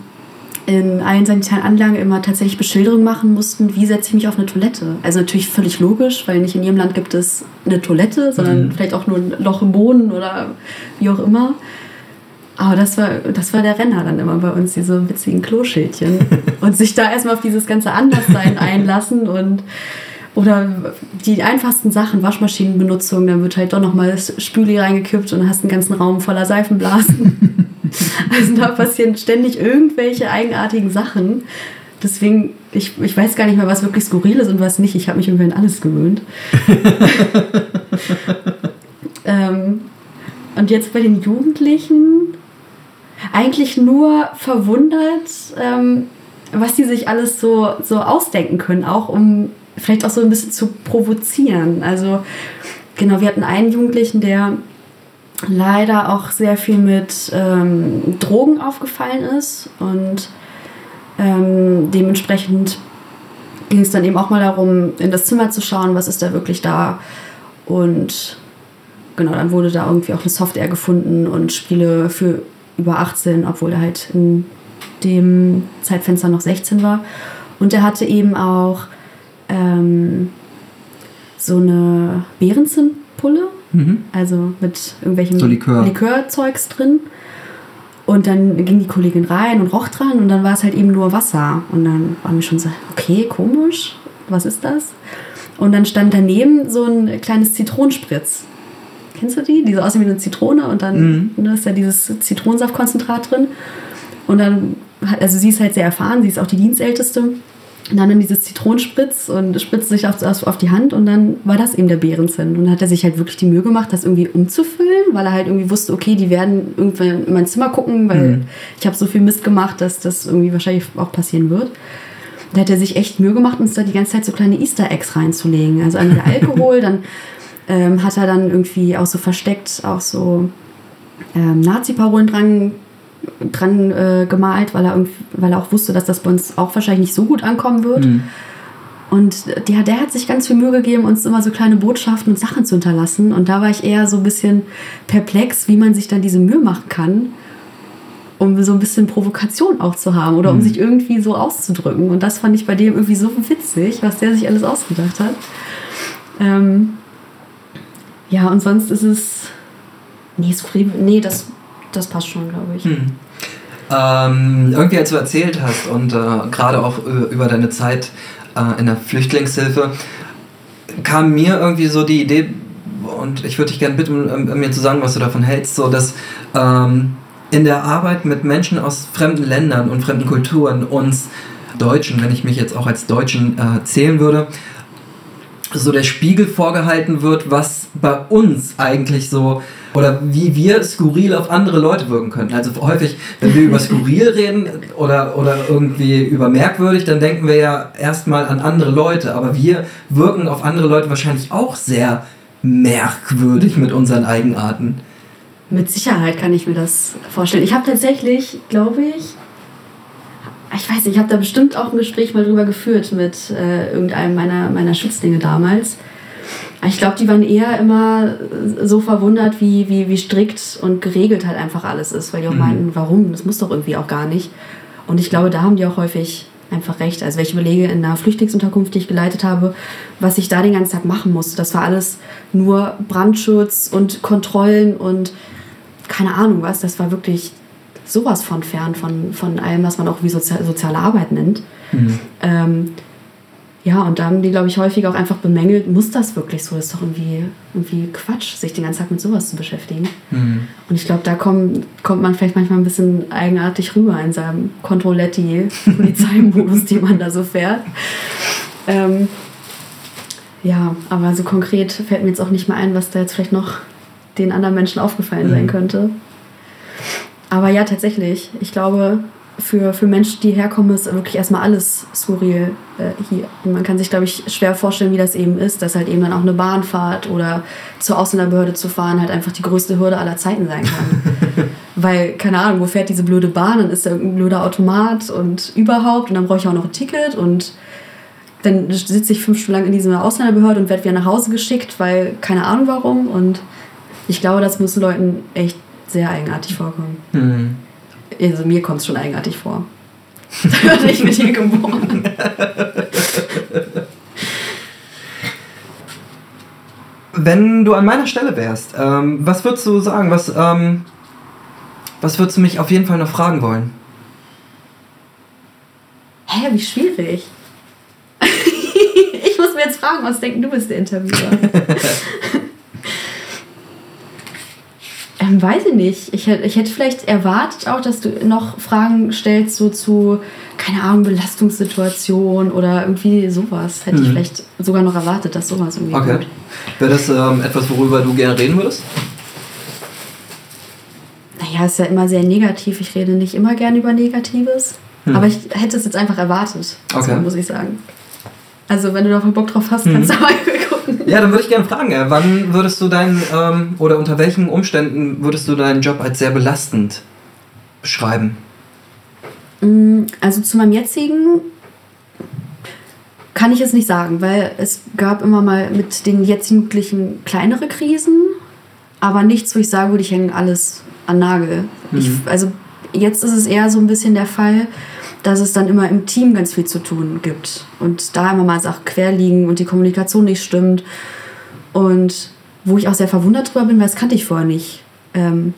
in allen sanitären Anlagen immer tatsächlich Beschilderung machen mussten, wie setze ich mich auf eine Toilette. Also natürlich völlig logisch, weil nicht in jedem Land gibt es eine Toilette, sondern mhm. vielleicht auch nur ein Loch im Boden oder wie auch immer. Aber das war, das war der Renner dann immer bei uns, diese witzigen Kloschildchen. und sich da erstmal auf dieses ganze Anderssein einlassen und oder die einfachsten Sachen, Waschmaschinenbenutzung, dann wird halt doch nochmal das Spüli reingekippt und hast einen ganzen Raum voller Seifenblasen. also da passieren ständig irgendwelche eigenartigen Sachen. Deswegen, ich, ich weiß gar nicht mehr, was wirklich skurril ist und was nicht. Ich habe mich irgendwie an alles gewöhnt. ähm, und jetzt bei den Jugendlichen eigentlich nur verwundert, ähm, was die sich alles so, so ausdenken können, auch um vielleicht auch so ein bisschen zu provozieren. Also genau, wir hatten einen Jugendlichen, der leider auch sehr viel mit ähm, Drogen aufgefallen ist und ähm, dementsprechend ging es dann eben auch mal darum, in das Zimmer zu schauen, was ist da wirklich da und genau, dann wurde da irgendwie auch eine Software gefunden und Spiele für über 18, obwohl er halt in dem Zeitfenster noch 16 war. Und er hatte eben auch ähm, so eine Behrensenpulle, mhm. also mit irgendwelchem so Likör. Likeurzeugs drin. Und dann ging die Kollegin rein und roch dran und dann war es halt eben nur Wasser. Und dann waren wir schon so, okay, komisch, was ist das? Und dann stand daneben so ein kleines Zitronenspritz. Kennst du die? Die so aussehen wie eine Zitrone und dann mhm. ne, ist da dieses Zitronensaftkonzentrat drin. Und dann, also sie ist halt sehr erfahren, sie ist auch die Dienstälteste. Und dann dieses Zitronenspritz und spritzt sich auf, auf die Hand und dann war das eben der Beerenzinn. Und dann hat er sich halt wirklich die Mühe gemacht, das irgendwie umzufüllen, weil er halt irgendwie wusste, okay, die werden irgendwann in mein Zimmer gucken, weil mhm. ich habe so viel Mist gemacht, dass das irgendwie wahrscheinlich auch passieren wird. Da hat er sich echt Mühe gemacht, uns da die ganze Zeit so kleine Easter Eggs reinzulegen. Also einmal der Alkohol, dann ähm, hat er dann irgendwie auch so versteckt auch so ähm, Nazi-Parolen dran dran äh, gemalt, weil er, weil er auch wusste, dass das bei uns auch wahrscheinlich nicht so gut ankommen wird. Mhm. Und der, der hat sich ganz viel Mühe gegeben, uns immer so kleine Botschaften und Sachen zu hinterlassen. Und da war ich eher so ein bisschen perplex, wie man sich dann diese Mühe machen kann, um so ein bisschen Provokation auch zu haben oder um mhm. sich irgendwie so auszudrücken. Und das fand ich bei dem irgendwie so witzig, was der sich alles ausgedacht hat. Ähm ja, und sonst ist es. Nee, nee das das passt schon, glaube ich. Hm.
Ähm, irgendwie, als du erzählt hast und äh, gerade auch über deine Zeit äh, in der Flüchtlingshilfe, kam mir irgendwie so die Idee, und ich würde dich gerne bitten, ähm, mir zu sagen, was du davon hältst, so dass ähm, in der Arbeit mit Menschen aus fremden Ländern und fremden Kulturen uns Deutschen, wenn ich mich jetzt auch als Deutschen äh, zählen würde, so der Spiegel vorgehalten wird, was bei uns eigentlich so oder wie wir skurril auf andere Leute wirken könnten. Also häufig, wenn wir über skurril reden oder, oder irgendwie über merkwürdig, dann denken wir ja erstmal an andere Leute, aber wir wirken auf andere Leute wahrscheinlich auch sehr merkwürdig mit unseren Eigenarten.
Mit Sicherheit kann ich mir das vorstellen. Ich habe tatsächlich, glaube ich, ich weiß nicht, ich habe da bestimmt auch ein Gespräch mal drüber geführt mit äh, irgendeinem meiner, meiner Schützlinge damals. Ich glaube, die waren eher immer so verwundert, wie, wie, wie strikt und geregelt halt einfach alles ist, weil die auch mhm. meinten, warum? Das muss doch irgendwie auch gar nicht. Und ich glaube, da haben die auch häufig einfach recht. Also wenn ich überlege, in einer Flüchtlingsunterkunft, die ich geleitet habe, was ich da den ganzen Tag machen musste, das war alles nur Brandschutz und Kontrollen und keine Ahnung was. Das war wirklich sowas von fern von, von allem, was man auch wie Sozial soziale Arbeit nennt. Mhm. Ähm, ja, und da haben die, glaube ich, häufig auch einfach bemängelt, muss das wirklich so? Das ist doch irgendwie, irgendwie Quatsch, sich den ganzen Tag mit sowas zu beschäftigen. Mhm. Und ich glaube, da kommt, kommt man vielleicht manchmal ein bisschen eigenartig rüber in seinem Controletti-Polizeimodus, den man da so fährt. Ähm, ja, aber so konkret fällt mir jetzt auch nicht mehr ein, was da jetzt vielleicht noch den anderen Menschen aufgefallen mhm. sein könnte. Aber ja, tatsächlich. Ich glaube, für, für Menschen, die herkommen, ist wirklich erstmal alles skurril äh, hier. Und man kann sich, glaube ich, schwer vorstellen, wie das eben ist, dass halt eben dann auch eine Bahnfahrt oder zur Ausländerbehörde zu fahren halt einfach die größte Hürde aller Zeiten sein kann. Weil, keine Ahnung, wo fährt diese blöde Bahn? Dann ist da irgendein blöder Automat und überhaupt. Und dann brauche ich auch noch ein Ticket und dann sitze ich fünf Stunden lang in dieser Ausländerbehörde und werde wieder nach Hause geschickt, weil keine Ahnung warum. Und ich glaube, das muss Leuten echt sehr eigenartig vorkommen. Mhm. Also mir kommt es schon eigenartig vor. da werde ich mit hier geboren.
Wenn du an meiner Stelle wärst, ähm, was würdest du sagen? Was, ähm, was würdest du mich auf jeden Fall noch fragen wollen?
Hä, wie schwierig. ich muss mir jetzt fragen, was denken du bist der Interviewer? Ähm, weiß ich nicht. Ich, ich hätte vielleicht erwartet auch, dass du noch Fragen stellst, so zu, keine Ahnung, Belastungssituation oder irgendwie sowas. Hätte mhm. ich vielleicht sogar noch erwartet, dass sowas irgendwie
okay. kommt. Wäre das ähm, etwas, worüber du gerne reden würdest?
Naja, ist ja immer sehr negativ. Ich rede nicht immer gern über Negatives. Mhm. Aber ich hätte es jetzt einfach erwartet, okay. so, muss ich sagen. Also, wenn du da Bock drauf hast, kannst mhm. du mal
ja, dann würde ich gerne fragen, wann würdest du deinen, ähm, oder unter welchen Umständen würdest du deinen Job als sehr belastend beschreiben?
Mm, also zu meinem jetzigen kann ich es nicht sagen, weil es gab immer mal mit den jetzigen Jugendlichen kleinere Krisen, aber nichts, wo ich sagen würde, ich hänge alles an Nagel. Mhm. Ich, also jetzt ist es eher so ein bisschen der Fall, dass es dann immer im Team ganz viel zu tun gibt und da immer mal Sachen quer liegen und die Kommunikation nicht stimmt. Und wo ich auch sehr verwundert drüber bin, weil das kannte ich vorher nicht ähm,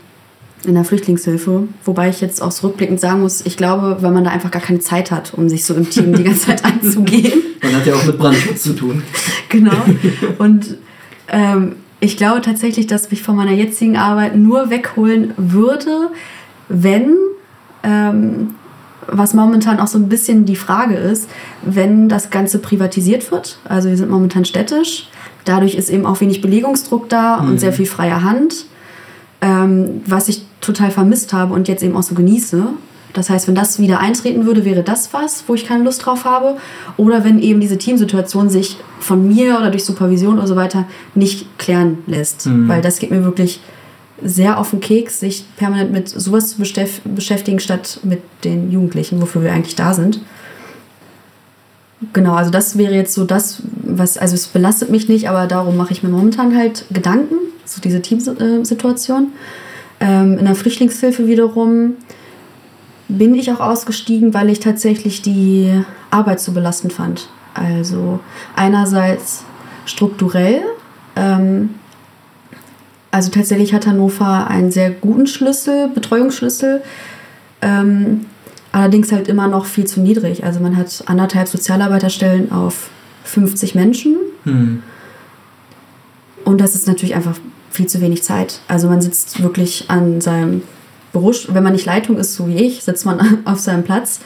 in der Flüchtlingshilfe. Wobei ich jetzt auch rückblickend sagen muss, ich glaube, weil man da einfach gar keine Zeit hat, um sich so im Team die ganze Zeit anzugehen.
Man hat ja auch mit Brandschutz zu tun.
Genau. Und ähm, ich glaube tatsächlich, dass mich von meiner jetzigen Arbeit nur wegholen würde, wenn ähm, was momentan auch so ein bisschen die Frage ist, wenn das Ganze privatisiert wird, also wir sind momentan städtisch, dadurch ist eben auch wenig Belegungsdruck da mhm. und sehr viel freie Hand, ähm, was ich total vermisst habe und jetzt eben auch so genieße. Das heißt, wenn das wieder eintreten würde, wäre das was, wo ich keine Lust drauf habe. Oder wenn eben diese Teamsituation sich von mir oder durch Supervision oder so weiter nicht klären lässt. Mhm. Weil das geht mir wirklich sehr auf den Keks, sich permanent mit sowas zu beschäftigen, statt mit den Jugendlichen, wofür wir eigentlich da sind. Genau, also das wäre jetzt so das, was, also es belastet mich nicht, aber darum mache ich mir momentan halt Gedanken, so diese Teamsituation. Ähm, in der Flüchtlingshilfe wiederum bin ich auch ausgestiegen, weil ich tatsächlich die Arbeit so belastend fand. Also einerseits strukturell, ähm, also tatsächlich hat Hannover einen sehr guten Schlüssel, Betreuungsschlüssel. Ähm, allerdings halt immer noch viel zu niedrig. Also man hat anderthalb Sozialarbeiterstellen auf 50 Menschen. Mhm. Und das ist natürlich einfach viel zu wenig Zeit. Also man sitzt wirklich an seinem Büro, wenn man nicht Leitung ist, so wie ich, sitzt man auf seinem Platz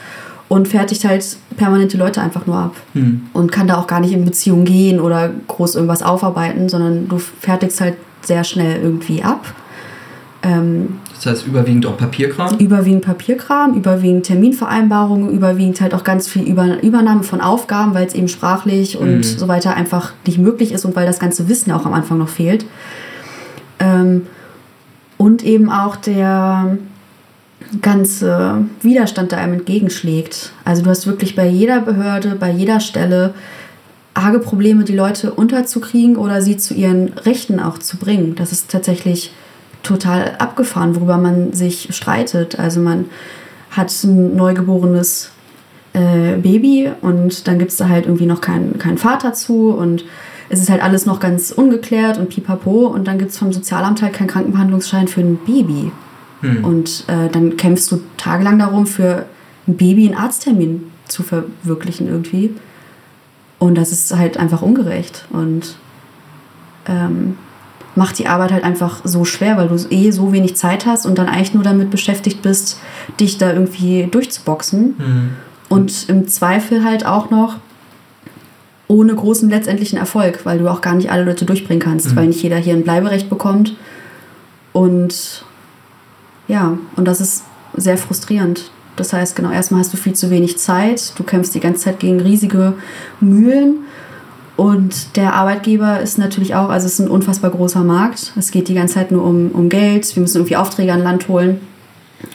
und fertigt halt permanent die Leute einfach nur ab. Mhm. Und kann da auch gar nicht in Beziehung gehen oder groß irgendwas aufarbeiten, sondern du fertigst halt sehr schnell irgendwie ab.
Ähm, das heißt überwiegend auch Papierkram?
Überwiegend Papierkram, überwiegend Terminvereinbarungen, überwiegend halt auch ganz viel Über Übernahme von Aufgaben, weil es eben sprachlich und mhm. so weiter einfach nicht möglich ist und weil das ganze Wissen ja auch am Anfang noch fehlt. Ähm, und eben auch der ganze Widerstand, der einem entgegenschlägt. Also du hast wirklich bei jeder Behörde, bei jeder Stelle arge Probleme, die Leute unterzukriegen oder sie zu ihren Rechten auch zu bringen. Das ist tatsächlich total abgefahren, worüber man sich streitet. Also man hat ein neugeborenes äh, Baby und dann gibt es da halt irgendwie noch keinen kein Vater zu und es ist halt alles noch ganz ungeklärt und pipapo und dann gibt es vom Sozialamt halt keinen Krankenbehandlungsschein für ein Baby. Hm. Und äh, dann kämpfst du tagelang darum, für ein Baby einen Arzttermin zu verwirklichen irgendwie. Und das ist halt einfach ungerecht und ähm, macht die Arbeit halt einfach so schwer, weil du eh so wenig Zeit hast und dann eigentlich nur damit beschäftigt bist, dich da irgendwie durchzuboxen. Mhm. Und im Zweifel halt auch noch ohne großen letztendlichen Erfolg, weil du auch gar nicht alle Leute durchbringen kannst, mhm. weil nicht jeder hier ein Bleiberecht bekommt. Und ja, und das ist sehr frustrierend. Das heißt, genau, erstmal hast du viel zu wenig Zeit, du kämpfst die ganze Zeit gegen riesige Mühlen und der Arbeitgeber ist natürlich auch, also es ist ein unfassbar großer Markt. Es geht die ganze Zeit nur um, um Geld, wir müssen irgendwie Aufträge an Land holen.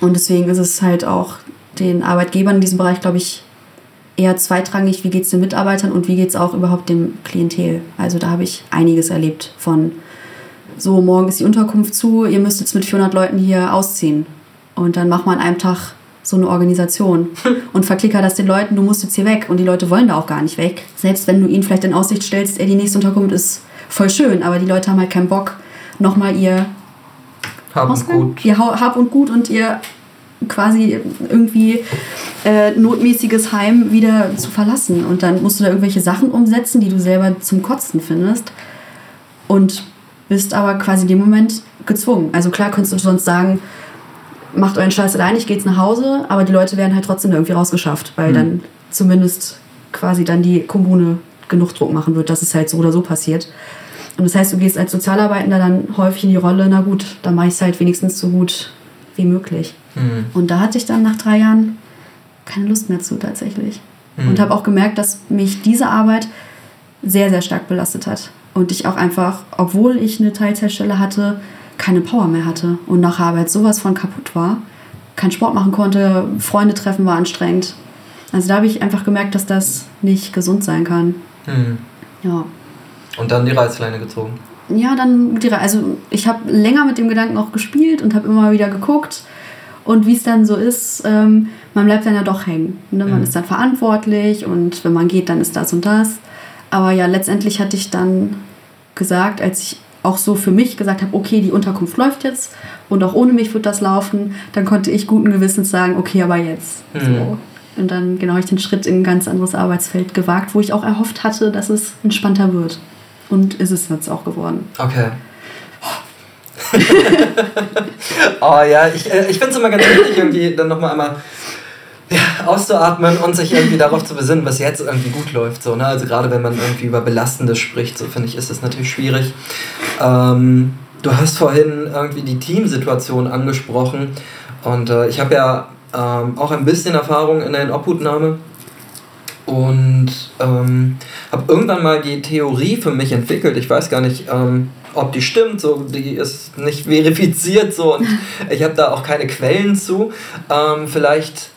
Und deswegen ist es halt auch den Arbeitgebern in diesem Bereich, glaube ich, eher zweitrangig, wie geht es den Mitarbeitern und wie geht es auch überhaupt dem Klientel. Also da habe ich einiges erlebt von so, morgen ist die Unterkunft zu, ihr müsst jetzt mit 400 Leuten hier ausziehen. Und dann machen wir an einem Tag so eine Organisation und verklicker das den Leuten, du musst jetzt hier weg. Und die Leute wollen da auch gar nicht weg. Selbst wenn du ihnen vielleicht in Aussicht stellst, ey, die nächste Unterkunft ist voll schön, aber die Leute haben halt keinen Bock, nochmal ihr Hab und Gut. Ihr Hab und Gut und ihr quasi irgendwie äh, notmäßiges Heim wieder zu verlassen. Und dann musst du da irgendwelche Sachen umsetzen, die du selber zum Kotzen findest. Und bist aber quasi in dem Moment gezwungen. Also klar könntest du sonst sagen, macht euren Scheiß allein, ich gehe jetzt nach Hause, aber die Leute werden halt trotzdem irgendwie rausgeschafft, weil mhm. dann zumindest quasi dann die Kommune genug Druck machen wird, dass es halt so oder so passiert. Und das heißt, du gehst als Sozialarbeitender dann häufig in die Rolle, na gut, dann mache ich es halt wenigstens so gut wie möglich. Mhm. Und da hatte ich dann nach drei Jahren keine Lust mehr zu tatsächlich. Mhm. Und habe auch gemerkt, dass mich diese Arbeit sehr, sehr stark belastet hat. Und ich auch einfach, obwohl ich eine Teilzeitstelle hatte, keine Power mehr hatte und nach Arbeit sowas von kaputt war, keinen Sport machen konnte, Freunde treffen war anstrengend. Also da habe ich einfach gemerkt, dass das nicht gesund sein kann. Mhm.
Ja. Und dann die Reißleine gezogen.
Ja, dann die Also ich habe länger mit dem Gedanken auch gespielt und habe immer wieder geguckt. Und wie es dann so ist, ähm, man bleibt dann ja doch hängen. Ne? Man mhm. ist dann verantwortlich und wenn man geht, dann ist das und das. Aber ja, letztendlich hatte ich dann gesagt, als ich auch so für mich gesagt habe, okay, die Unterkunft läuft jetzt und auch ohne mich wird das laufen, dann konnte ich guten Gewissens sagen, okay, aber jetzt. Mhm. So. Und dann genau ich den Schritt in ein ganz anderes Arbeitsfeld gewagt, wo ich auch erhofft hatte, dass es entspannter wird. Und ist es jetzt auch geworden.
Okay. oh ja, ich, äh, ich finde es immer ganz wichtig, irgendwie dann nochmal einmal ja, auszuatmen und sich irgendwie darauf zu besinnen, was jetzt irgendwie gut läuft. So, ne? Also gerade wenn man irgendwie über Belastendes spricht, so finde ich, ist das natürlich schwierig. Ähm, du hast vorhin irgendwie die Teamsituation angesprochen und äh, ich habe ja ähm, auch ein bisschen Erfahrung in der Inobhutnahme und ähm, habe irgendwann mal die Theorie für mich entwickelt. Ich weiß gar nicht, ähm, ob die stimmt, so die ist nicht verifiziert so und ich habe da auch keine Quellen zu. Ähm, vielleicht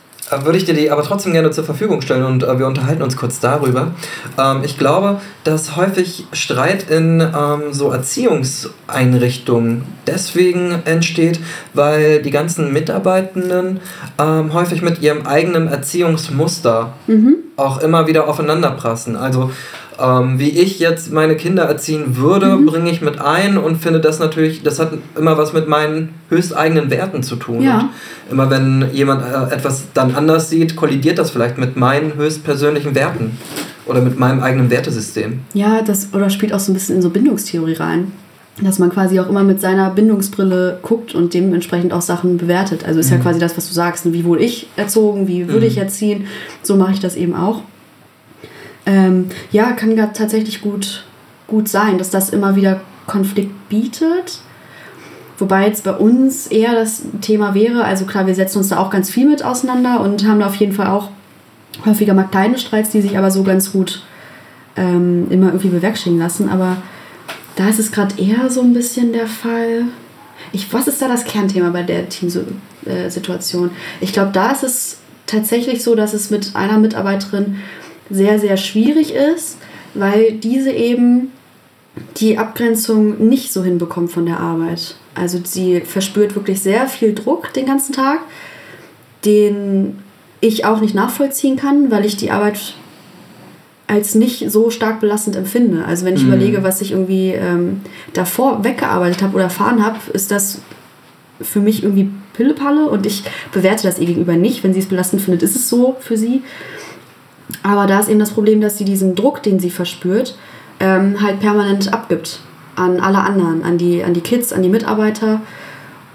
würde ich dir die aber trotzdem gerne zur Verfügung stellen und äh, wir unterhalten uns kurz darüber. Ähm, ich glaube, dass häufig Streit in ähm, so Erziehungseinrichtungen deswegen entsteht, weil die ganzen Mitarbeitenden ähm, häufig mit ihrem eigenen Erziehungsmuster mhm. auch immer wieder aufeinanderprassen. Also ähm, wie ich jetzt meine Kinder erziehen würde, mhm. bringe ich mit ein und finde das natürlich, das hat immer was mit meinen höchsteigenen Werten zu tun. Ja. Und immer wenn jemand äh, etwas dann anders sieht, kollidiert das vielleicht mit meinen höchstpersönlichen Werten oder mit meinem eigenen Wertesystem.
Ja, das oder spielt auch so ein bisschen in so Bindungstheorie rein. Dass man quasi auch immer mit seiner Bindungsbrille guckt und dementsprechend auch Sachen bewertet. Also ist mhm. ja quasi das, was du sagst. Wie wurde ich erzogen? Wie würde mhm. ich erziehen? So mache ich das eben auch. Ähm, ja, kann tatsächlich gut, gut sein, dass das immer wieder Konflikt bietet. Wobei jetzt bei uns eher das Thema wäre, also klar, wir setzen uns da auch ganz viel mit auseinander und haben da auf jeden Fall auch häufiger mal kleine Streits, die sich aber so ganz gut ähm, immer irgendwie bewerkstelligen lassen. Aber da ist es gerade eher so ein bisschen der Fall. Ich, was ist da das Kernthema bei der Teamsituation? Ich glaube, da ist es tatsächlich so, dass es mit einer Mitarbeiterin sehr, sehr schwierig ist, weil diese eben die Abgrenzung nicht so hinbekommt von der Arbeit. Also sie verspürt wirklich sehr viel Druck den ganzen Tag den ich auch nicht nachvollziehen kann, weil ich die Arbeit als nicht so stark belastend empfinde. Also wenn ich mhm. überlege, was ich irgendwie ähm, davor weggearbeitet habe oder erfahren habe, ist das für mich irgendwie Pillepalle und ich bewerte das ihr gegenüber nicht. Wenn sie es belastend findet, ist es so für sie. Aber da ist eben das Problem, dass sie diesen Druck, den sie verspürt, ähm, halt permanent abgibt an alle anderen, an die, an die Kids, an die Mitarbeiter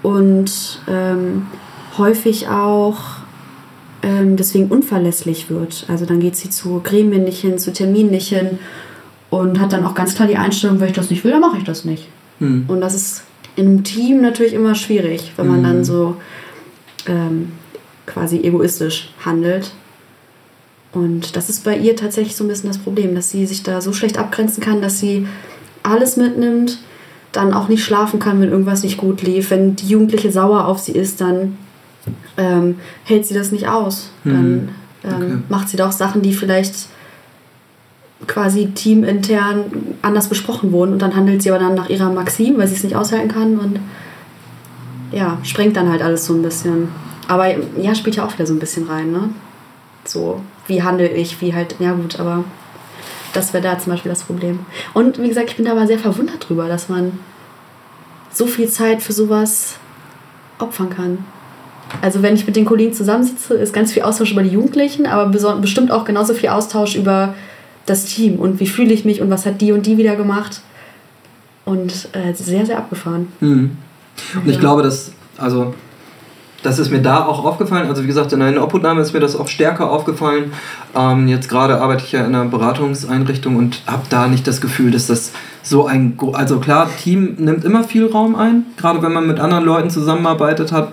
und ähm, häufig auch ähm, deswegen unverlässlich wird. Also dann geht sie zu Gremien nicht hin, zu Terminen nicht hin und hat dann auch ganz klar die Einstellung, wenn ich das nicht will, dann mache ich das nicht. Mhm. Und das ist in einem Team natürlich immer schwierig, wenn man mhm. dann so ähm, quasi egoistisch handelt. Und das ist bei ihr tatsächlich so ein bisschen das Problem, dass sie sich da so schlecht abgrenzen kann, dass sie alles mitnimmt, dann auch nicht schlafen kann, wenn irgendwas nicht gut lief. Wenn die Jugendliche sauer auf sie ist, dann ähm, hält sie das nicht aus. Mhm. Dann ähm, okay. macht sie doch Sachen, die vielleicht quasi teamintern anders besprochen wurden und dann handelt sie aber dann nach ihrer Maxim, weil sie es nicht aushalten kann und ja, sprengt dann halt alles so ein bisschen. Aber ja, spielt ja auch wieder so ein bisschen rein, ne? So, wie handle ich, wie halt, ja gut, aber das wäre da zum Beispiel das Problem. Und wie gesagt, ich bin da aber sehr verwundert drüber, dass man so viel Zeit für sowas opfern kann. Also wenn ich mit den Kollegen zusammensitze, ist ganz viel Austausch über die Jugendlichen, aber bestimmt auch genauso viel Austausch über das Team und wie fühle ich mich und was hat die und die wieder gemacht. Und äh, sehr, sehr abgefahren.
Mhm. Und ich glaube, dass, also das ist mir da auch aufgefallen. Also wie gesagt, in einer Obhutnahme ist mir das auch stärker aufgefallen. Ähm, jetzt gerade arbeite ich ja in einer Beratungseinrichtung und habe da nicht das Gefühl, dass das so ein... Also klar, Team nimmt immer viel Raum ein. Gerade wenn man mit anderen Leuten zusammenarbeitet hat,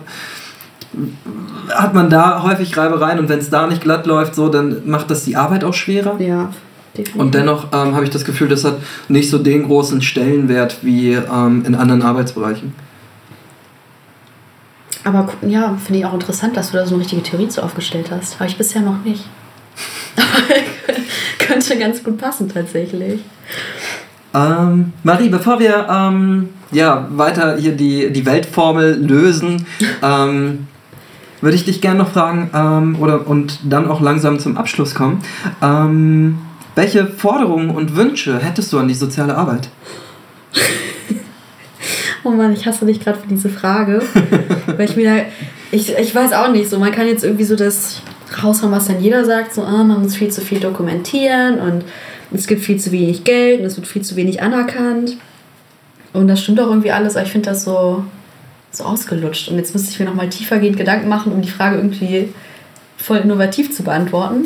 hat man da häufig Reibereien und wenn es da nicht glatt läuft, so, dann macht das die Arbeit auch schwerer.
Ja. Definitiv.
Und dennoch ähm, habe ich das Gefühl, das hat nicht so den großen Stellenwert wie ähm, in anderen Arbeitsbereichen.
Aber ja, finde ich auch interessant, dass du da so eine richtige Theorie zu aufgestellt hast. Habe ich bisher noch nicht. könnte ganz gut passen tatsächlich.
Ähm, Marie, bevor wir ähm, ja, weiter hier die, die Weltformel lösen, ähm, würde ich dich gerne noch fragen ähm, oder und dann auch langsam zum Abschluss kommen. Ähm, welche Forderungen und Wünsche hättest du an die soziale Arbeit?
Oh Mann, ich hasse dich gerade für diese Frage. weil ich mir da, ich, ich weiß auch nicht, so man kann jetzt irgendwie so das raushauen, was dann jeder sagt, so ah, man muss viel zu viel dokumentieren und es gibt viel zu wenig Geld und es wird viel zu wenig anerkannt. Und das stimmt auch irgendwie alles, aber ich finde das so, so ausgelutscht. Und jetzt müsste ich mir nochmal tiefergehend Gedanken machen, um die Frage irgendwie voll innovativ zu beantworten.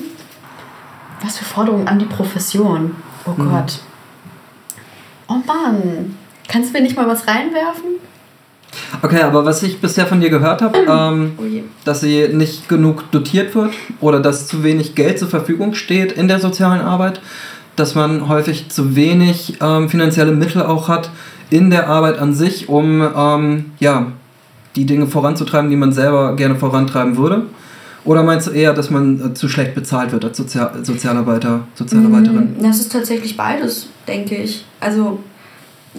Was für Forderungen an die Profession? Oh mhm. Gott. Oh Mann. Kannst du mir nicht mal was reinwerfen?
Okay, aber was ich bisher von dir gehört habe, ähm, oh dass sie nicht genug dotiert wird oder dass zu wenig Geld zur Verfügung steht in der sozialen Arbeit, dass man häufig zu wenig ähm, finanzielle Mittel auch hat in der Arbeit an sich, um ähm, ja, die Dinge voranzutreiben, die man selber gerne vorantreiben würde. Oder meinst du eher, dass man äh, zu schlecht bezahlt wird als Sozial Sozialarbeiter, Sozialarbeiterin?
Mm, das ist tatsächlich beides, denke ich. Also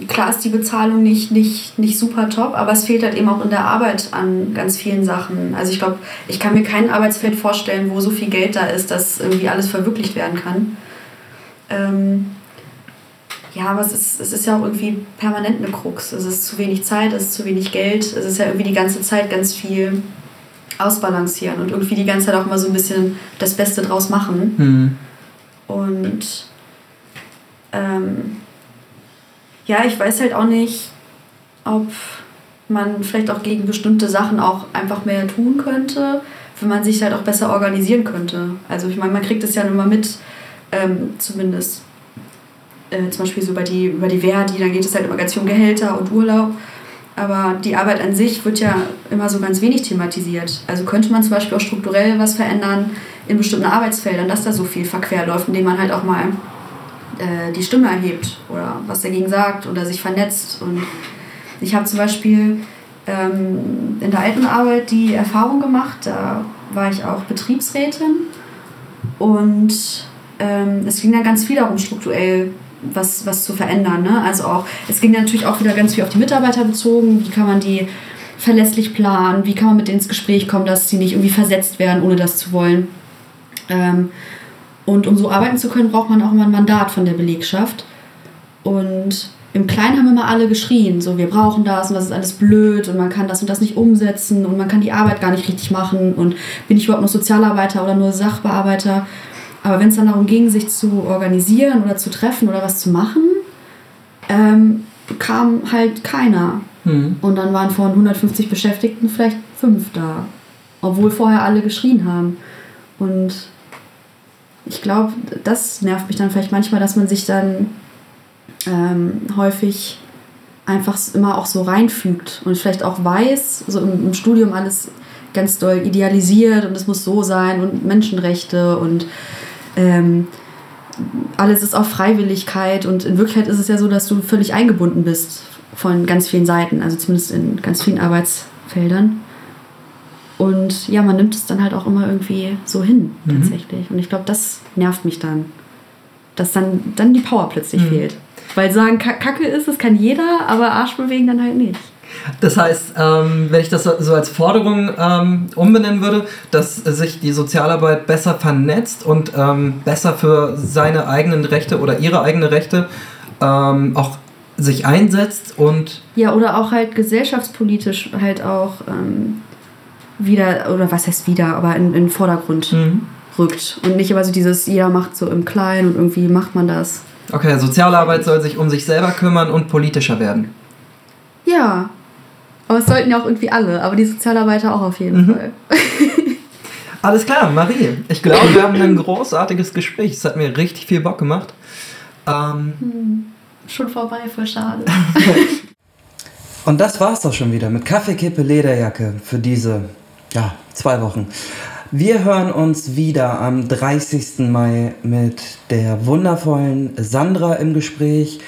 klar ist die Bezahlung nicht, nicht, nicht super top, aber es fehlt halt eben auch in der Arbeit an ganz vielen Sachen. Also ich glaube, ich kann mir kein Arbeitsfeld vorstellen, wo so viel Geld da ist, dass irgendwie alles verwirklicht werden kann. Ähm, ja, aber es ist, es ist ja auch irgendwie permanent eine Krux. Es ist zu wenig Zeit, es ist zu wenig Geld, es ist ja irgendwie die ganze Zeit ganz viel ausbalancieren und irgendwie die ganze Zeit auch mal so ein bisschen das Beste draus machen. Mhm. Und ähm, ja, ich weiß halt auch nicht, ob man vielleicht auch gegen bestimmte Sachen auch einfach mehr tun könnte, wenn man sich halt auch besser organisieren könnte. Also ich meine, man kriegt es ja immer mit, ähm, zumindest äh, zum Beispiel so über die, über die Verdi, dann geht es halt immer ganz viel um Gehälter und Urlaub. Aber die Arbeit an sich wird ja immer so ganz wenig thematisiert. Also könnte man zum Beispiel auch strukturell was verändern in bestimmten Arbeitsfeldern, dass da so viel Verquer läuft, indem man halt auch mal äh, die Stimme erhebt oder was dagegen sagt oder sich vernetzt. Und ich habe zum Beispiel ähm, in der alten Arbeit die Erfahrung gemacht, da war ich auch Betriebsrätin und ähm, es ging dann ganz viel darum, strukturell was, was zu verändern. Ne? Also auch, es ging natürlich auch wieder ganz viel auf die Mitarbeiter bezogen, wie kann man die verlässlich planen, wie kann man mit denen ins Gespräch kommen, dass sie nicht irgendwie versetzt werden, ohne das zu wollen. Ähm, und um so arbeiten zu können, braucht man auch immer ein Mandat von der Belegschaft. Und im Kleinen haben immer alle geschrien, so wir brauchen das und das ist alles blöd und man kann das und das nicht umsetzen und man kann die Arbeit gar nicht richtig machen und bin ich überhaupt noch Sozialarbeiter oder nur Sachbearbeiter. Aber wenn es dann darum ging, sich zu organisieren oder zu treffen oder was zu machen, ähm, kam halt keiner. Mhm. Und dann waren von 150 Beschäftigten vielleicht fünf da. Obwohl vorher alle geschrien haben. Und ich glaube, das nervt mich dann vielleicht manchmal, dass man sich dann ähm, häufig einfach immer auch so reinfügt und vielleicht auch weiß, so im, im Studium alles ganz doll idealisiert und es muss so sein und Menschenrechte und ähm, alles ist auf Freiwilligkeit und in Wirklichkeit ist es ja so, dass du völlig eingebunden bist von ganz vielen Seiten, also zumindest in ganz vielen Arbeitsfeldern. Und ja, man nimmt es dann halt auch immer irgendwie so hin, mhm. tatsächlich. Und ich glaube, das nervt mich dann. Dass dann, dann die Power plötzlich mhm. fehlt. Weil sagen, Kacke ist, das kann jeder, aber Arsch bewegen dann halt nicht.
Das heißt, ähm, wenn ich das so als Forderung ähm, umbenennen würde, dass sich die Sozialarbeit besser vernetzt und ähm, besser für seine eigenen Rechte oder ihre eigenen Rechte ähm, auch sich einsetzt und.
Ja, oder auch halt gesellschaftspolitisch halt auch ähm, wieder, oder was heißt wieder, aber in, in den Vordergrund mhm. rückt. Und nicht immer so dieses, jeder macht so im Kleinen und irgendwie macht man das.
Okay, Sozialarbeit soll sich um sich selber kümmern und politischer werden.
Ja, aber es sollten ja auch irgendwie alle, aber die Sozialarbeiter auch auf jeden mhm. Fall.
Alles klar, Marie. Ich glaube, wir haben ein großartiges Gespräch. Es hat mir richtig viel Bock gemacht. Ähm,
hm, schon vorbei, voll schade.
Und das war's doch schon wieder mit Kaffeekippe Lederjacke für diese ja, zwei Wochen. Wir hören uns wieder am 30. Mai mit der wundervollen Sandra im Gespräch.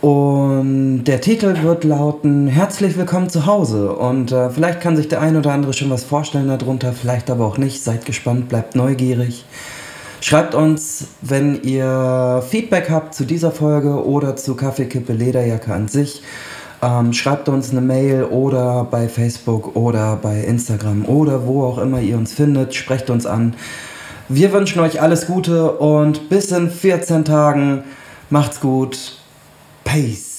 Und der Titel wird lauten Herzlich willkommen zu Hause. Und äh, vielleicht kann sich der ein oder andere schon was vorstellen darunter, vielleicht aber auch nicht. Seid gespannt, bleibt neugierig. Schreibt uns, wenn ihr Feedback habt zu dieser Folge oder zu Kaffeekippe Lederjacke an sich. Ähm, schreibt uns eine Mail oder bei Facebook oder bei Instagram oder wo auch immer ihr uns findet. Sprecht uns an. Wir wünschen euch alles Gute und bis in 14 Tagen. Macht's gut. Peace.